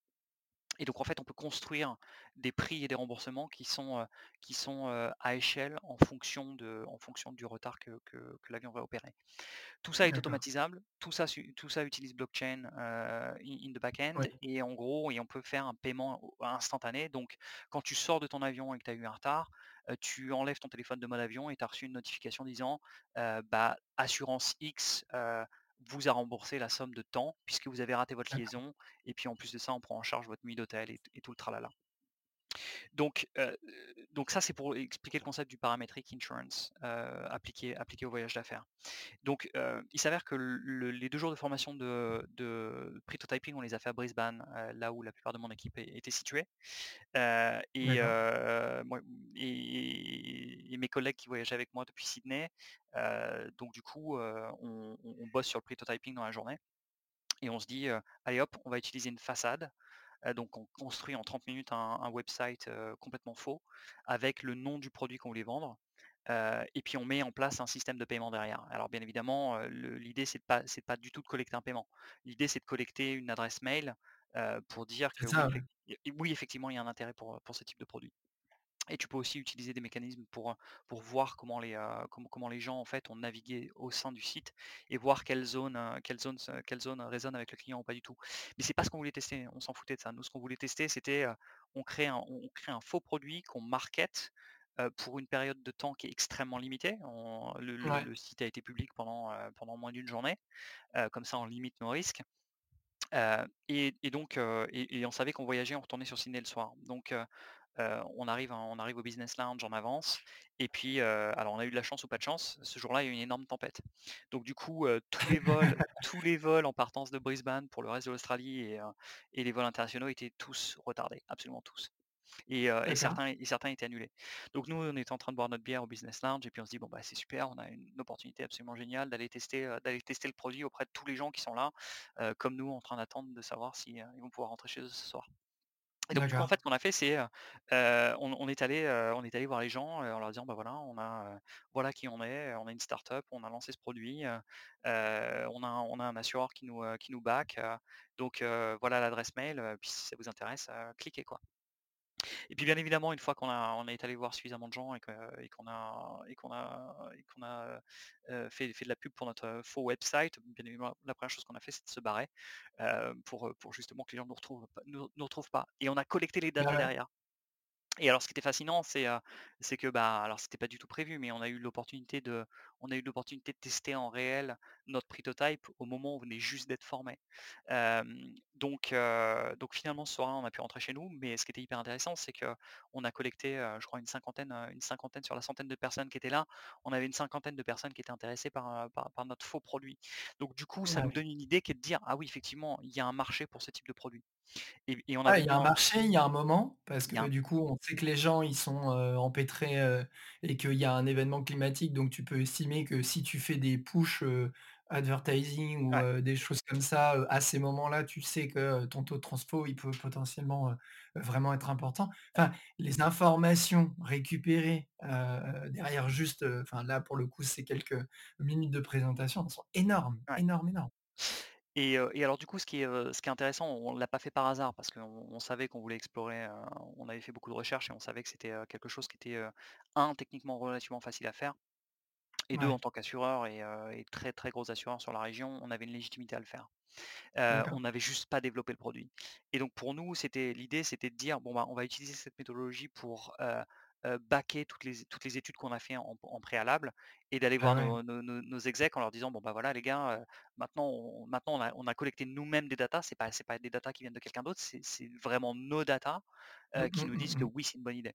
Et donc en fait, on peut construire des prix et des remboursements qui sont, qui sont, à échelle en fonction de en fonction du retard que que que l'avion va opérer. Tout ça est automatisable, tout ça tout ça utilise blockchain, in the back-end Oui. et en gros et on peut faire un paiement instantané. Donc quand tu sors de ton avion et que tu as eu un retard, tu enlèves ton téléphone de mode avion et tu as reçu une notification disant, bah, assurance X, vous a remboursé la somme de temps puisque vous avez raté votre liaison et puis en plus de ça, on prend en charge votre nuit d'hôtel et et tout le tralala. Donc, heu, donc ça, c'est pour expliquer le concept du parametric insurance, heu, appliqué appliqué au voyage d'affaires. Donc, il s'avère que le les 2 jours de formation de de Pritotyping, on les a fait à Brisbane, là où la plupart de mon équipe était située. Et D'accord. heu, moi et et mes collègues qui voyageaient avec moi depuis Sydney, donc du coup, on on bosse sur le Pritotyping dans la journée et on se dit, «Allez hop, on va utiliser une façade». Donc on construit en 30 minutes un un website, complètement faux avec le nom du produit qu'on voulait vendre, et puis on met en place un système de paiement derrière. Alors bien évidemment, l'idée c'est pas c'est pas du tout de collecter un paiement. L'idée c'est de collecter une adresse mail, pour dire que oui ouais. effectivement il y a un intérêt pour, pour ce type de produit. Et tu peux aussi utiliser des mécanismes pour, pour voir comment les, heu, comment comment les gens en fait ont navigué au sein du site et voir quelle zone, heu, quelle zone quelle zone résonne avec le client ou pas du tout. Mais c'est pas ce qu'on voulait tester, on s'en foutait de ça. Nous, ce qu'on voulait tester, c'était, heu, on crée un on crée un faux produit qu'on market, pour une période de temps qui est extrêmement limitée. On le le Ouais. le site a été public pendant, pendant moins d'une journée, comme ça on limite nos risques. Et et donc et et on savait qu'on voyageait, on retournait sur Sydney le soir. Donc on arrive en on arrive au business lounge en avance et puis, alors on a eu de la chance ou pas de chance, ce jour-là, il y a eu une énorme tempête. Donc du coup, tous les vols *laughs* tous les vols en partance de Brisbane pour le reste de l'Australie et les vols internationaux étaient tous retardés, absolument tous. Et certains et certains étaient annulés. Donc nous, on était en train de boire notre bière au business lounge et puis on se dit: «Bon, bah, c'est super, on a une opportunité absolument géniale d'aller tester, heu, d'aller tester le produit auprès de tous les gens qui sont là, comme nous en train d'attendre de savoir si, heu, ils vont pouvoir rentrer chez eux ce soir». Et donc du coup, en D'accord. fait, ce qu'on a fait, c'est, heu, on on est allé, on est allé voir les gens, en leur disant: «Bah, voilà, on a, voilà qui on est, on est une start-up, on a lancé ce produit, on a un on a un assureur qui nous, qui nous back, donc voilà l'adresse mail, puis si ça vous intéresse, cliquez, quoi». Et puis bien évidemment, une fois qu'on a on est allé voir suffisamment de gens et qu'on a et qu'on a et qu'on a, fait fait de la pub pour notre, faux website, bien évidemment, la première chose qu'on a fait, c'est de se barrer, pour, pour justement que les gens nous retrouvent nous nous retrouvent pas et on a collecté les datas ouais. derrière. Et alors ce qui était fascinant, c'est, que, bah, alors c'était pas du tout prévu, mais on a eu l'opportunité de on a eu l'opportunité de tester en réel notre prototype au moment où on venait juste d'être formé. Donc donc finalement ce soir-là, on a pu rentrer chez nous, mais ce qui était hyper intéressant, c'est qu'on a collecté, je crois une cinquantaine, une cinquantaine sur la centaine de personnes qui étaient là, on avait une cinquantaine de personnes qui étaient intéressées par, par par notre faux produit. Donc du coup, ça nous Ouais. donne une idée qui est de dire: «Ah oui, effectivement, il y a un marché pour ce type de produit» et et on a Ouais, il y a un marché, il y a un moment, parce que un du coup, on sait que les gens, ils sont, empêtrés, et qu'il y a un événement climatique, donc tu peux estimer que si tu fais des push, advertising ou ouais, des choses comme ça, à ces moments-là, tu sais que, ton taux de transfo, il peut potentiellement, vraiment être important. Enfin, les informations récupérées, derrière juste, enfin là, pour le coup, c'est quelques minutes de présentation, elles sont énormes, ouais. énormes, énormes. Et alors du coup, ce qui est, heu, ce qui est intéressant, on l'a pas fait par hasard parce qu'on on savait qu'on voulait explorer, on avait fait beaucoup de recherches et on savait que c'était, quelque chose qui était, 1 techniquement relativement facile à faire et 2 en tant qu'assureur et très, très gros assureur sur la région, on avait une légitimité à le faire. On n'avait juste pas développé le produit. Et donc pour nous, c'était l'idée, c'était de dire: «Bon, bah, on va utiliser cette méthodologie pour, baquer toutes les toutes les études qu'on a fait en en préalable et d'aller Ah voir ouais. nos nos nos nos execs en leur disant: "Bon, bah, voilà les gars, maintenant on maintenant on a on a collecté nous-mêmes des datas, c'est pas c'est pas des datas qui viennent de quelqu'un d'autre, c'est c'est vraiment nos datas, Mmh, qui mmh, nous mmh, disent que oui, c'est une bonne idée".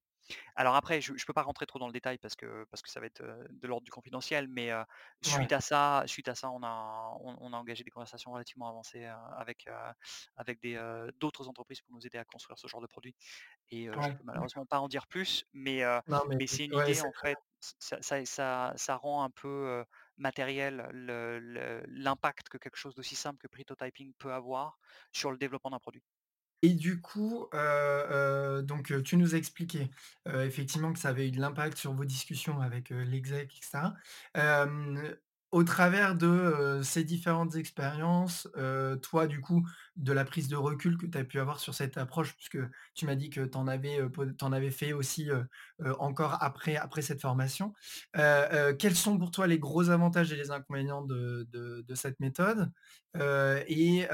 Alors après, je ne peux pas rentrer trop dans le détail parce que parce que ça va être, heu, de l'ordre du confidentiel, mais heu, suite Ouais, à ça suite à ça, on a on on a engagé des conversations relativement avancées, heu, avec, d'autres entreprises pour nous aider à construire ce genre de produit et je ouais, peux malheureusement pas en dire plus, mais heu, Non mais mais c'est une ouais, idée en fait, ça ça ça ça rend un peu, matériel l'impact que quelque chose d'aussi simple que prototyping peut avoir sur le développement d'un produit. Et du coup, heu heu, donc tu nous as expliqué, effectivement que ça avait eu de l'impact sur vos discussions avec, l'exec et cetera. Hem, au travers de, ces différentes expériences, toi du coup, de la prise de recul que tu as pu avoir sur cette approche, puisque tu m'as dit que tu en avais, fait aussi, encore après après cette formation. Quels sont pour toi les gros avantages et les inconvénients de de cette méthode? Et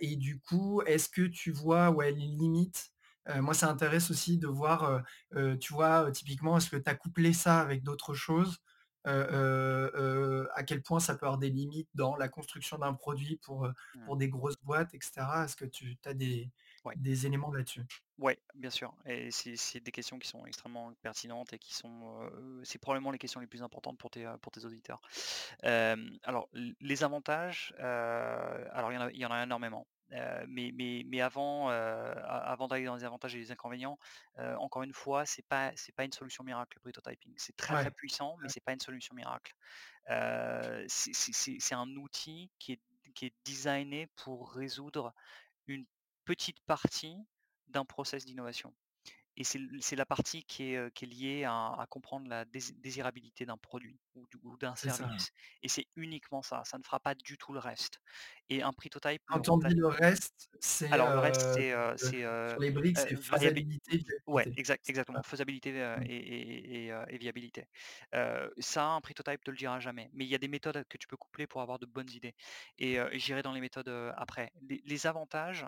et du coup, est-ce que tu vois, ouais, les limites? Moi, ça m'intéresse aussi de voir, tu vois, typiquement, est-ce que tu as couplé ça avec d'autres choses? Heu heu heu, à quel point ça peut avoir des limites dans la construction d'un produit pour, Mmh. pour des grosses boîtes et cetera? Est-ce que tu as des Ouais. des éléments là-dessus? Ouais, bien sûr et c'est des questions qui sont extrêmement pertinentes et qui sont, c'est probablement les questions les plus importantes pour tes, pour tes auditeurs. Alors les avantages, alors il y y en a énormément, mais mais mais avant, avant d'aller dans les avantages et les inconvénients, encore une fois, c'est pas c'est pas une solution miracle le prototyping. C'est très, très puissant, mais c'est pas une solution miracle. C'est un outil qui est qui est designé pour résoudre une petite partie d'un process d'innovation et c'est la partie qui est, qui est liée à à comprendre la dési désirabilité d'un produit ou du ou d'un ça. service et c'est uniquement ça, ça ne fera pas du tout le reste et un prototype ne Quand on dit le reste, c'est, alors le reste heu, c'est, heu sur les briques, c'est faisabilité, ouais, exact exactement, faisabilité, Mmh. et et et heu et viabilité. Ça, un prototype te le dira jamais, mais il y a des méthodes que tu peux coupler pour avoir de bonnes idées et j'irai dans les méthodes, après. Les les avantages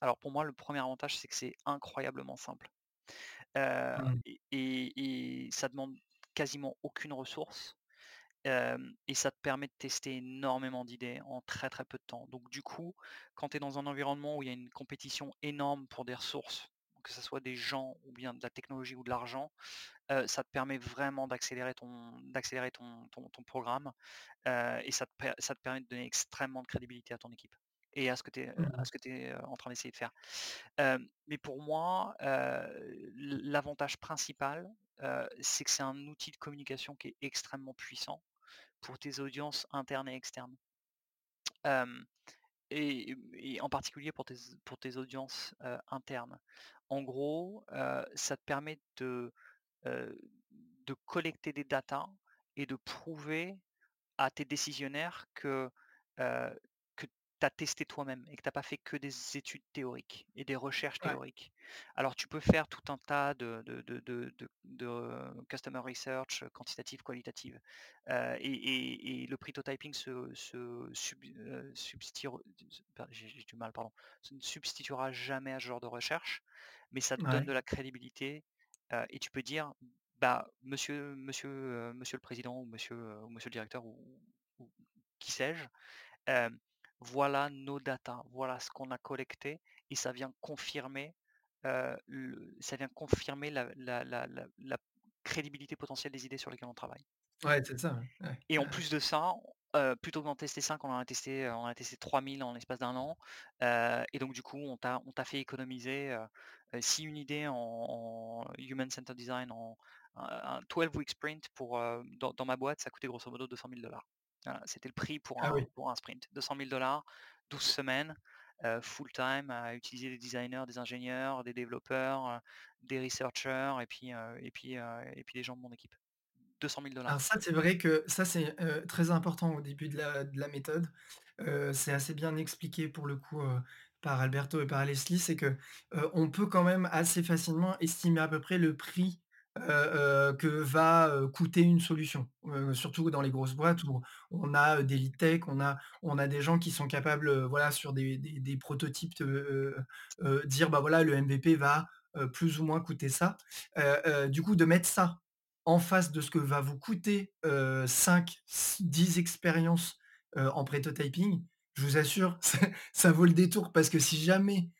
alors pour moi, le premier avantage, c'est que c'est incroyablement simple. Heu Mmh. et et et ça demande quasiment aucune ressource, et ça te permet de tester énormément d'idées en très, très peu de temps. Donc du coup, quand tu es dans un environnement où il y a une compétition énorme pour des ressources, que ça soit des gens ou bien de la technologie ou de l'argent, ça te permet vraiment d'accélérer ton d'accélérer ton ton ton programme, et ça te per ça te permet de donner extrêmement de crédibilité à ton équipe et à ce que tu es, Mmh à mh. ce que tu es, en train d'essayer de faire. Mais pour moi, l'avantage principal, c'est que c'est un outil de communication qui est extrêmement puissant pour tes audiences internes et externes. Et et en particulier pour tes pour tes audiences, internes. En gros, ça te permet de, de collecter des datas et de prouver à tes décisionnaires que tu as testé toi-même et que tu as pas fait que des études théoriques et des recherches Ouais. théoriques. Alors tu peux faire tout un tas de de de de heu, customer research, heu, quantitative, qualitative, heu et et et le prototyping se se sub heu, substire per j'ai du mal, pardon, se ne substituera jamais à ce genre de recherche, mais ça te donne de la crédibilité, et tu peux dire: «Bah, monsieur monsieur, monsieur le président ou monsieur, ou monsieur le directeur ou ou qui sais-je, voilà nos datas, voilà ce qu'on a collecté et ça vient confirmer, heu, le ça vient confirmer la la la la la crédibilité potentielle des idées sur lesquelles on travaille. Ouais, c'est ça, ouais. Ouais, Et en *laughs* plus de ça, heu, plutôt que d'en tester 5, on en a testé, on en a testé 3000 en l'espace d'un an, heu et donc du coup, on t'a on t'a fait économiser, heu, si une idée en en human centered design en un un 12 week sprint pour, dans dans ma boîte, ça coûtait grosso modo 200 000 Voilà, c'était le prix pour Ah un oui. pour un sprint. 200 000 12 semaines, full time à utiliser des designers, des ingénieurs, des développeurs, des researchers et puis, heu et puis, heu et puis les gens de mon équipe. 200 000 Alors dollars. ça, c'est vrai que ça, c'est, très important au début de la de la méthode. C'est assez bien expliqué pour le coup, par Alberto et par Leslie. C'est que, on peut quand même assez facilement estimer à peu près le prix, que va, coûter une solution. Surtout dans les grosses boîtes où on a, des lead tech, on a des gens qui sont capables, voilà, sur des des prototypes, dire: «Bah, voilà, le MVP va, plus ou moins coûter ça». Du coup, de mettre ça en face de ce que va vous coûter, heu, 5-10 expériences, en prototyping, je vous assure, *laughs* ça vaut le détour parce que si jamais,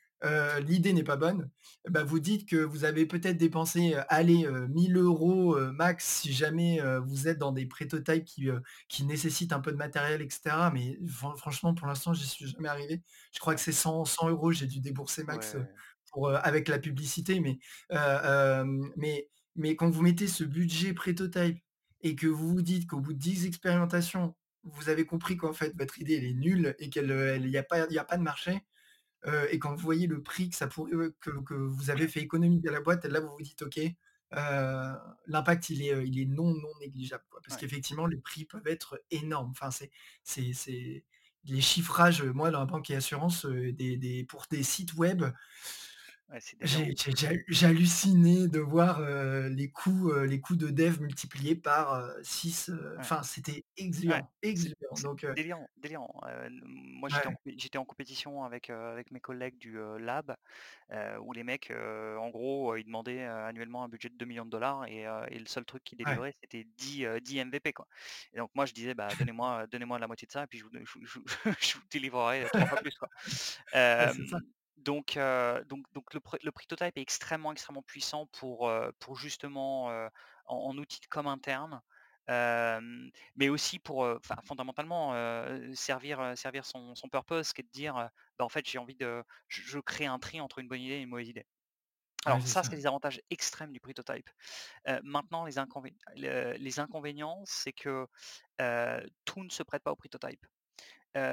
l'idée n'est pas bonne, bah, vous dites que vous avez peut-être dépensé, allez, heu, 1 000 €, heu, max si jamais, vous êtes dans des prototypes qui, qui nécessitent un peu de matériel et cetera. Mais fran franchement, pour l'instant, j'y suis jamais arrivé. Je crois que c'est 100-100 €, j'ai dû débourser max, Ouais. pour, avec la publicité. Mais, quand vous mettez ce budget prototype et que vous vous dites qu'au bout de 10 expérimentations, vous avez compris qu'en fait votre idée elle est nulle et qu'elle, heu, elle il y a pas il y a pas de marché, heu, et quand vous voyez le prix que ça pourrait, heu, que que vous avez fait économiser à la boîte, là vous vous dites: «OK, heu, l'impact il est, il est non, non négligeable, quoi». Parce Ouais. qu'effectivement les prix peuvent être énormes. Enfin c'est c'est c'est les chiffrages, moi dans la banque et assurance, des des pour des sites web Ouais, c'est délirant. j'ai j'ai j'ai j'ai halluciné de voir, les coûts, les coûts de dev multipliés par, heu, 6, heu, Ouais. enfin c'était Ouais, c'est donc délirant, délirant. N moi j'étais en Ouais. compé j'étais en compétition avec, avec mes collègues du, lab, où les mecs, en gros, ils demandaient, annuellement un budget de 2 000 000 $ et heu, et le seul truc qu'ils Ouais. délivraient c'était 10, heu, 10 MVP, quoi. Et donc moi je disais: «Bah, *laughs* donnez-moi, donnez-moi la moitié de ça et puis je vous je vous *laughs* je vous je vous délivrerai 3 fois plus, quoi». Ouais, Hem, c'est ça. Donc donc donc le le prototype est extrêmement, extrêmement puissant pour, pour justement, en en outil de com interne, mais aussi pour, fondamentalement, servir, servir son son purpose qui est de dire, «Bah, en fait j'ai envie de je je crée un tri entre une bonne idée et une mauvaise idée». Alors ça, c'est les avantages extrêmes du prototype. Maintenant les inconvé le les inconvénients, c'est que, tout ne se prête pas au prototype.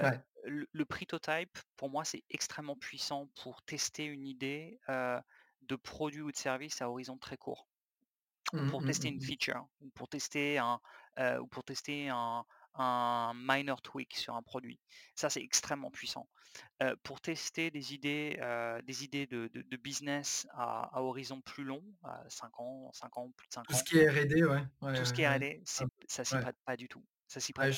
Ouais. le le prototype, pour moi, c'est extrêmement puissant pour tester une idée, heu, de produit ou de service à horizon très court. Ou Mmh pour tester mmh une mh. feature, ou pour tester un, heu, ou pour tester un un minor tweak sur un produit. Ça, c'est extrêmement puissant. Pour tester des idées, des idées de de de business à à horizon plus long, à 5 ans 5 ans, plus de 5 Tout ce ans qui est R&D, ouais, ouais, tout ce qui est. R&D, Hop, ça s'y prête pas du tout. Ça s'y prête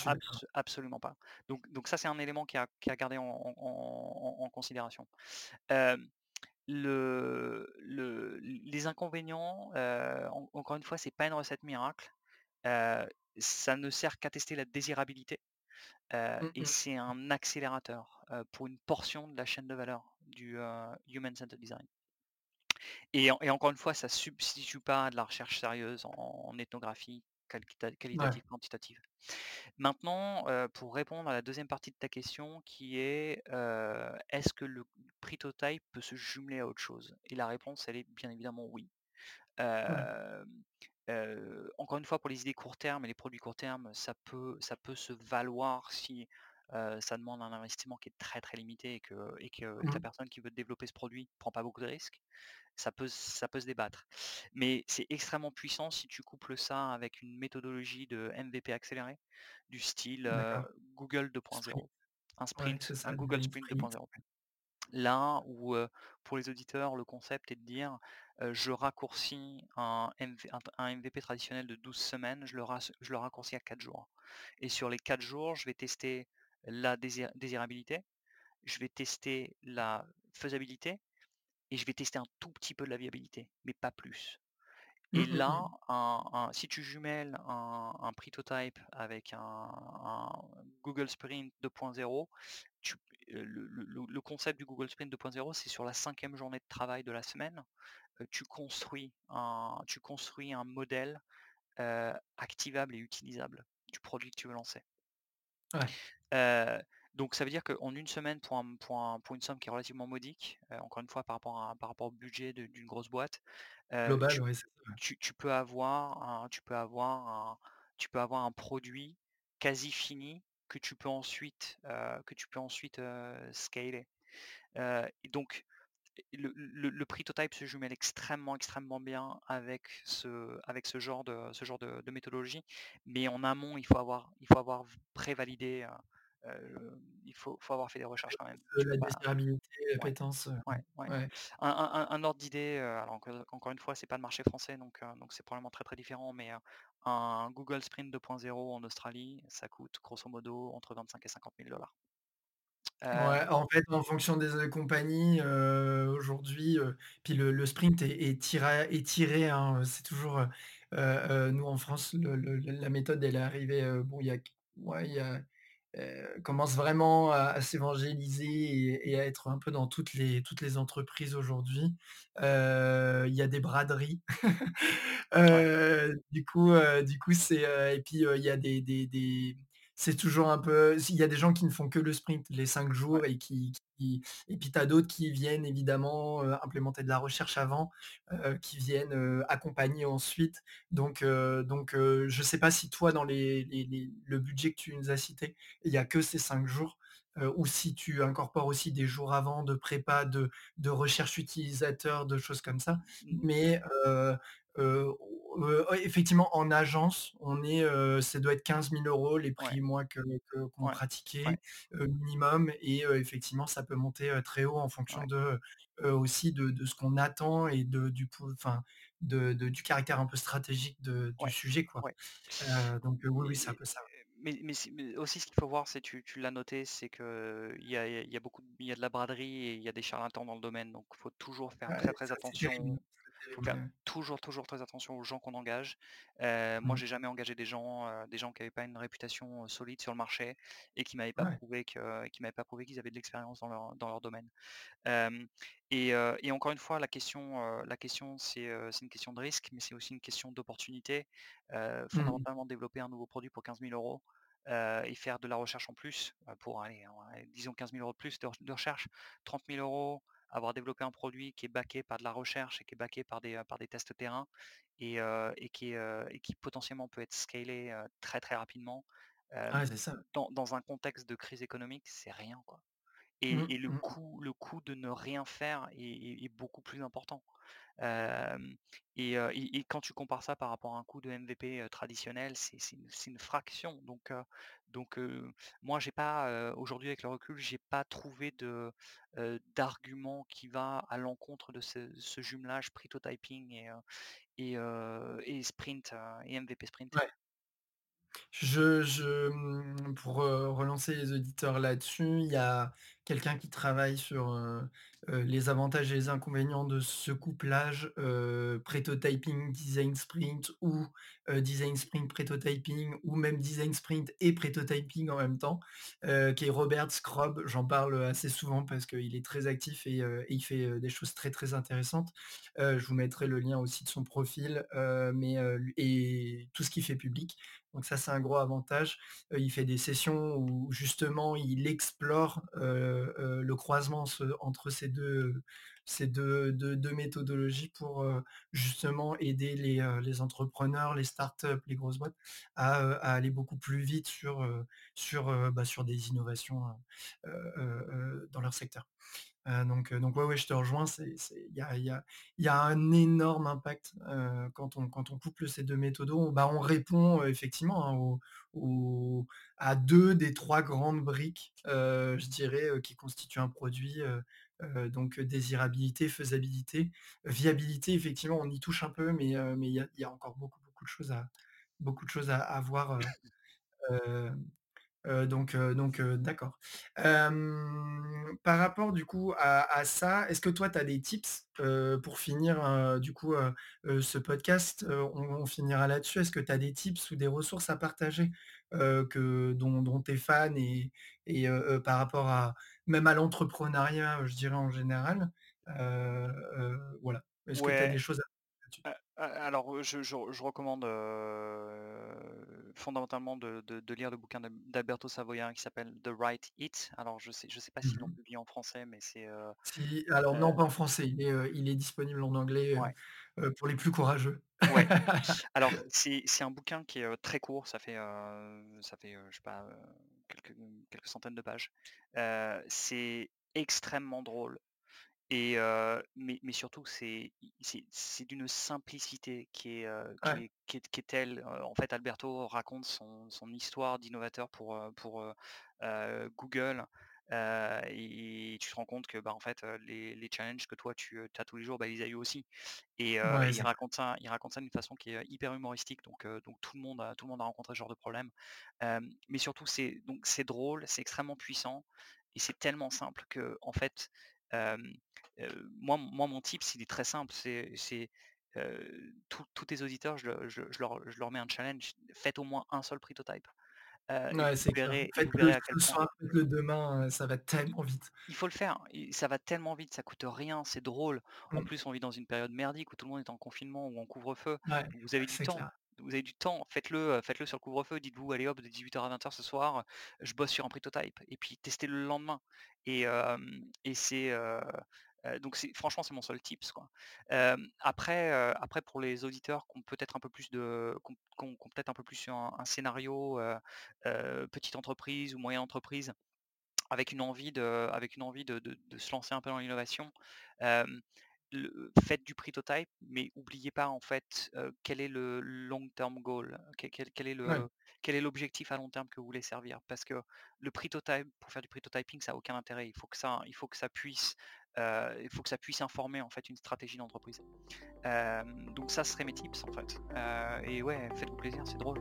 absolument pas. Donc donc ça, c'est un élément qui à qui garder en en en en considération. Le le les inconvénients, encore une fois, c'est pas une recette miracle. Ça ne sert qu'à tester la désirabilité, Mmh et c'est un accélérateur, pour une portion de la chaîne de valeur du, human centered design. Et en et encore une fois, ça substitue pas de la recherche sérieuse en ethnographie Ouais. qualitative, quantitative. Maintenant, pour répondre à la 2e partie de ta question qui est, est-ce que le prototype peut se jumeler à autre chose? Et la réponse, elle est bien évidemment oui. Ouais. Encore une fois, pour les idées court terme et les produits court terme, ça peut ça peut se valoir si, ça demande un investissement qui est très, très limité et que et la Mmh. personne qui veut développer ce produit prend pas beaucoup de risques. Ça peut ça peut se débattre. Mais c'est extrêmement puissant si tu couples ça avec une méthodologie de MVP accéléré, du style, D'accord. Google Sprint. 2.0, un sprint, ça, un le Google Sprint Sprint. 2.0. Là où, heu, pour les auditeurs, le concept est de dire, heu, je raccourcis un MV un un MVP traditionnel de 12 semaines, je le je le raccourcis à 4 jours. Et sur les 4 jours, je vais tester la dési désirabilité, je vais tester la faisabilité et je vais tester un tout petit peu de la viabilité, mais pas plus. Et Mmh mh là, mh. un un si tu jumelles un un prototype avec un Google Sprint 2.0, tu le le le le concept du Google Sprint 2.0, c'est sur la 5e journée de travail de la semaine, tu construis un tu construis un modèle, activable et utilisable du produit que tu veux lancer. Ouais. Donc ça veut dire qu'en 1 semaine pour un pour un pour une somme qui est relativement modique, heu, encore une fois par rapport à par rapport au budget d'une grosse boîte, heu, Global, tu ouais, c'est ça. tu tu peux avoir un tu peux avoir un tu peux avoir un produit quasi fini que tu peux ensuite, heu, que tu peux ensuite, scaler. Et donc le le le Pritotype se jumelle extrêmement, extrêmement bien avec ce avec ce genre de ce genre de de méthodologie. Mais en amont, il faut avoir il faut avoir prévalidé, heu, il faut faut avoir fait des recherches quand même. Peux la désirabilité, ouais, ouais. ouais. Un un ordre d'idée, alors encore une fois, c'est pas le marché français donc donc c'est probablement très, très différent, mais un Google Sprint 2.0 en Australie, ça coûte grosso modo entre 25 et 50 000 $. Ouais, Hem en fait, en fonction des, compagnies, aujourd'hui, puis le le sprint est est tira étiré, hein, c'est toujours, nous en France, le le la méthode, elle est arrivée, bon, il y a q ouais, il y a, heu, commence vraiment à à s'évangéliser et et à être un peu dans toutes les toutes les entreprises aujourd'hui. Heu, il y a des braderies. *laughs* Ouais. Heu, du coup, heu, du coup, c'est, et puis, il y a des des des c'est toujours un peu s'il y a des gens qui ne font que le sprint, les 5 Ouais. jours et qui qui et puis tu as d'autres qui viennent évidemment, implémenter de la recherche avant, qui viennent, accompagner ensuite. Donc donc je sais pas si toi dans les les les le budget que tu nous as cité, il y a que ces 5 jours, ou si tu incorpores aussi des jours avant de prépa, de de recherche utilisateur, de choses comme ça. Mmh. Mais heu, effectivement en agence, on est, heu, ça doit être 15 000 € les Ouais. prix moi que que qu'on Ouais, pratiquait, ouais. heu, minimum et effectivement ça peut monter, très haut en fonction Ouais. de, aussi de de ce qu'on attend et de du enfin, de de du caractère un peu stratégique de du Ouais, sujet, quoi. ouais. Donc oui, oui, c'est un peu ça. mais mais mais aussi ce qu'il faut voir, c'est tu tu l'as noté, c'est qu'il y a il y a beaucoup de il y a de la braderie et il y a des charlatans dans le domaine, donc faut toujours faire très, Ouais, très attention. Faut faire toujours, toujours très attention aux gens qu'on engage. Moi, Mmh. j'ai jamais engagé des gens, des gens qui avaient pas une réputation, solide sur le marché et qui m'avaient pas Ouais. prouvé que qui m'avaient pas prouvé qu'ils avaient de l'expérience dans leur dans leur domaine. Et encore une fois, la question, la question c'est, une question de risque, mais c'est aussi une question d'opportunité. Mmh mh. fondamentalement, développer un nouveau produit pour 15 000 €, heu et faire de la recherche en plus, pour aller, disons 15 000 € de plus de re de recherche, 30 000 €, avoir développé un produit qui est backé par de la recherche et qui est backé par des, heu, par des tests terrain et et qui et qui potentiellement peut être scalé, très, très rapidement. Ça. dans dans un contexte de crise économique, c'est rien, quoi. Mmh, Et et le mmh mh. coût le coût de ne rien faire est est est beaucoup plus important. Et quand tu compares ça par rapport à un coût de MVP, traditionnel, c'est une fraction. Donc moi j'ai pas, aujourd'hui avec le recul, j'ai pas trouvé d'argument qui va à l'encontre de ce jumelage Pritotyping et sprint, et MVP sprint. Mmh, pour, relancer les auditeurs là-dessus, il y a quelqu'un qui travaille sur, heu heu, les avantages et les inconvénients de ce couplage, heu, Pretotyping, Design Sprint ou, heu, Design Sprint, Pretotyping ou même Design Sprint et Pretotyping en même temps, qui est Robert Scrobb. J'en parle, assez souvent parce qu'il est très actif et il fait, des choses très, très intéressantes. Je vous mettrai le lien aussi de son profil, mais et tout ce qu'il fait public. Donc ça, c'est un gros avantage. Il fait des sessions où justement il explore, le croisement entre ces 2 ces 2- 2- 2 méthodologies pour, heu, justement aider les, les entrepreneurs, les startups, les grosses boîtes à, aller beaucoup plus vite sur, sur, bah, sur des innovations, dans leur secteur. Heu, donc heu, donc ouais, ouais, je te rejoins, il y a il y a il y a un énorme impact, heu, quand on quand on couple ces 2 méthodos. Bah, on répond, effectivement, hein, à 2 des 3 grandes briques, je dirais, qui constituent un produit, donc désirabilité, faisabilité. Viabilité, effectivement, on y touche un peu, mais il y a il y a encore beaucoup, beaucoup de choses à beaucoup de choses à à voir, *laughs* donc donc d'accord. Par rapport du coup à à ça, est-ce que toi tu as des tips, pour finir, du coup, ce podcast? On on finira là-dessus. Est-ce que tu as des tips ou des ressources à partager, que dont dont tu es fan et et par rapport à même à l'entrepreneuriat, je dirais en général? Voilà. Est-ce que tu as des choses à alors, je je je recommande, fondamentalement de de de lire le bouquin d'Al d'Alberto Savoia qui s'appelle The Right Hit. Alors je sais je sais pas s'ils l'ont publié en français, mais c'est, Si, alors non, heu pas en français, il est, heu, il est disponible en anglais, Ouais. heu, pour les plus courageux. Ouais. *laughs* Alors c'est un bouquin qui est, très court, ça fait, ça fait, je sais pas, quelques quelques centaines de pages. C'est extrêmement drôle Et mais, mais surtout, c'est d'une simplicité qui est, qui est, qui est, telle. en fait, Alberto raconte son, son histoire d'innovateur pour, pour Google. et tu te rends compte que bah, en fait, les, les challenges que toi tu as tous les jours, bah, ils a eu aussi. Et, il, raconte ça, il raconte ça d'une façon qui est hyper humoristique. Donc, donc tout, le monde a, tout le monde a rencontré ce genre de problème. mais surtout, c'est drôle, c'est extrêmement puissant. Et c'est tellement simple que, en fait, moi, moi, mon tip, il est très simple. C'est tous tes auditeurs, je, leur, mets un challenge. Faites au moins un seul prototype. Ouais, c'est clair. Faites-le ce soir, faites-le demain, ça va tellement vite. Il faut le faire. ça va tellement vite, ça coûte rien, c'est drôle. En mmh. plus, on vit dans une période merdique où tout le monde est en confinement ou en couvre-feu. vous avez du temps vous avez du temps, faites-le, faites-le sur le couvre-feu, dites-vous, allez hop, de 18h à 20h ce soir, je bosse sur un prototype, et puis testez le lendemain. Et, c'est donc franchement c'est mon seul tips quoi. après, après pour les auditeurs qui ont peut-être un peu plus de, peut-être un peu plus sur un, scénario petite entreprise ou moyenne entreprise, avec une envie de, avec une envie de, se lancer un peu dans l'innovation faites du prototype, mais oubliez pas en fait quel est le long term goal, quel, est le quel est l'objectif à long terme que vous voulez servir? Parce que le prototype, pour faire du prototyping, ça n'a aucun intérêt. Il faut que ça, il faut que ça puisse, il faut que ça puisse informer en fait une stratégie d'entreprise. donc ça serait mes tips en fait. et ouais, faites-vous plaisir, c'est drôle.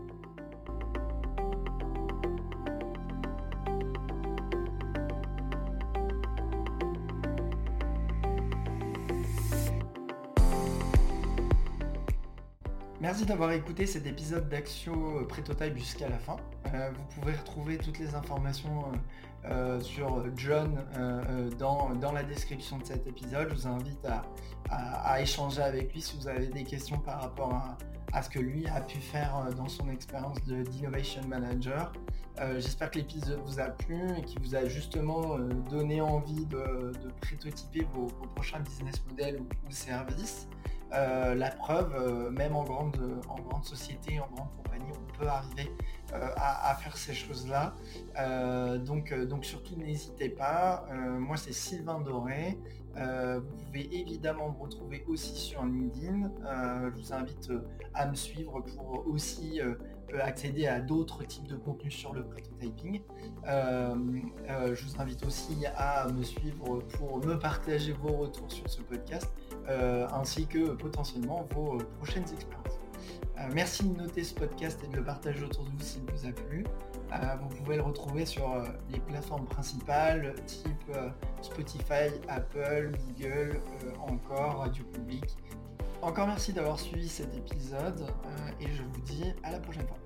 Merci d'avoir écouté cet épisode d'Axio euh, Prétotype jusqu'à la fin. Euh, vous pouvez retrouver toutes les informations euh, sur John dans, la description de cet épisode. Je vous invite à, échanger avec lui si vous avez des questions par rapport à, ce que lui a pu faire dans son expérience d'Innovation Manager. J'espère que l'épisode vous a plu et qu'il vous a justement donné envie de, de prototyper vos, prochains business models ou services. Euh, la preuve, euh, même en grande, en grande société, en grande compagnie, on peut arriver euh, à, faire ces choses-là. donc, donc surtout n'hésitez pas. moi c'est Sylvain Doré. vous pouvez évidemment me retrouver aussi sur LinkedIn. je vous invite à me suivre pour aussi accéder à d'autres types de contenus sur le prototyping. je vous invite aussi à me suivre pour me partager vos retours sur ce podcast euh, ainsi que potentiellement vos euh, prochaines expériences. Euh, merci de noter ce podcast et de le partager autour de vous s'il vous a plu. vous pouvez le retrouver sur les plateformes principales type Spotify, Apple, Google, encore Radio Public. Encore merci d'avoir suivi cet épisode et je vous dis à la prochaine fois.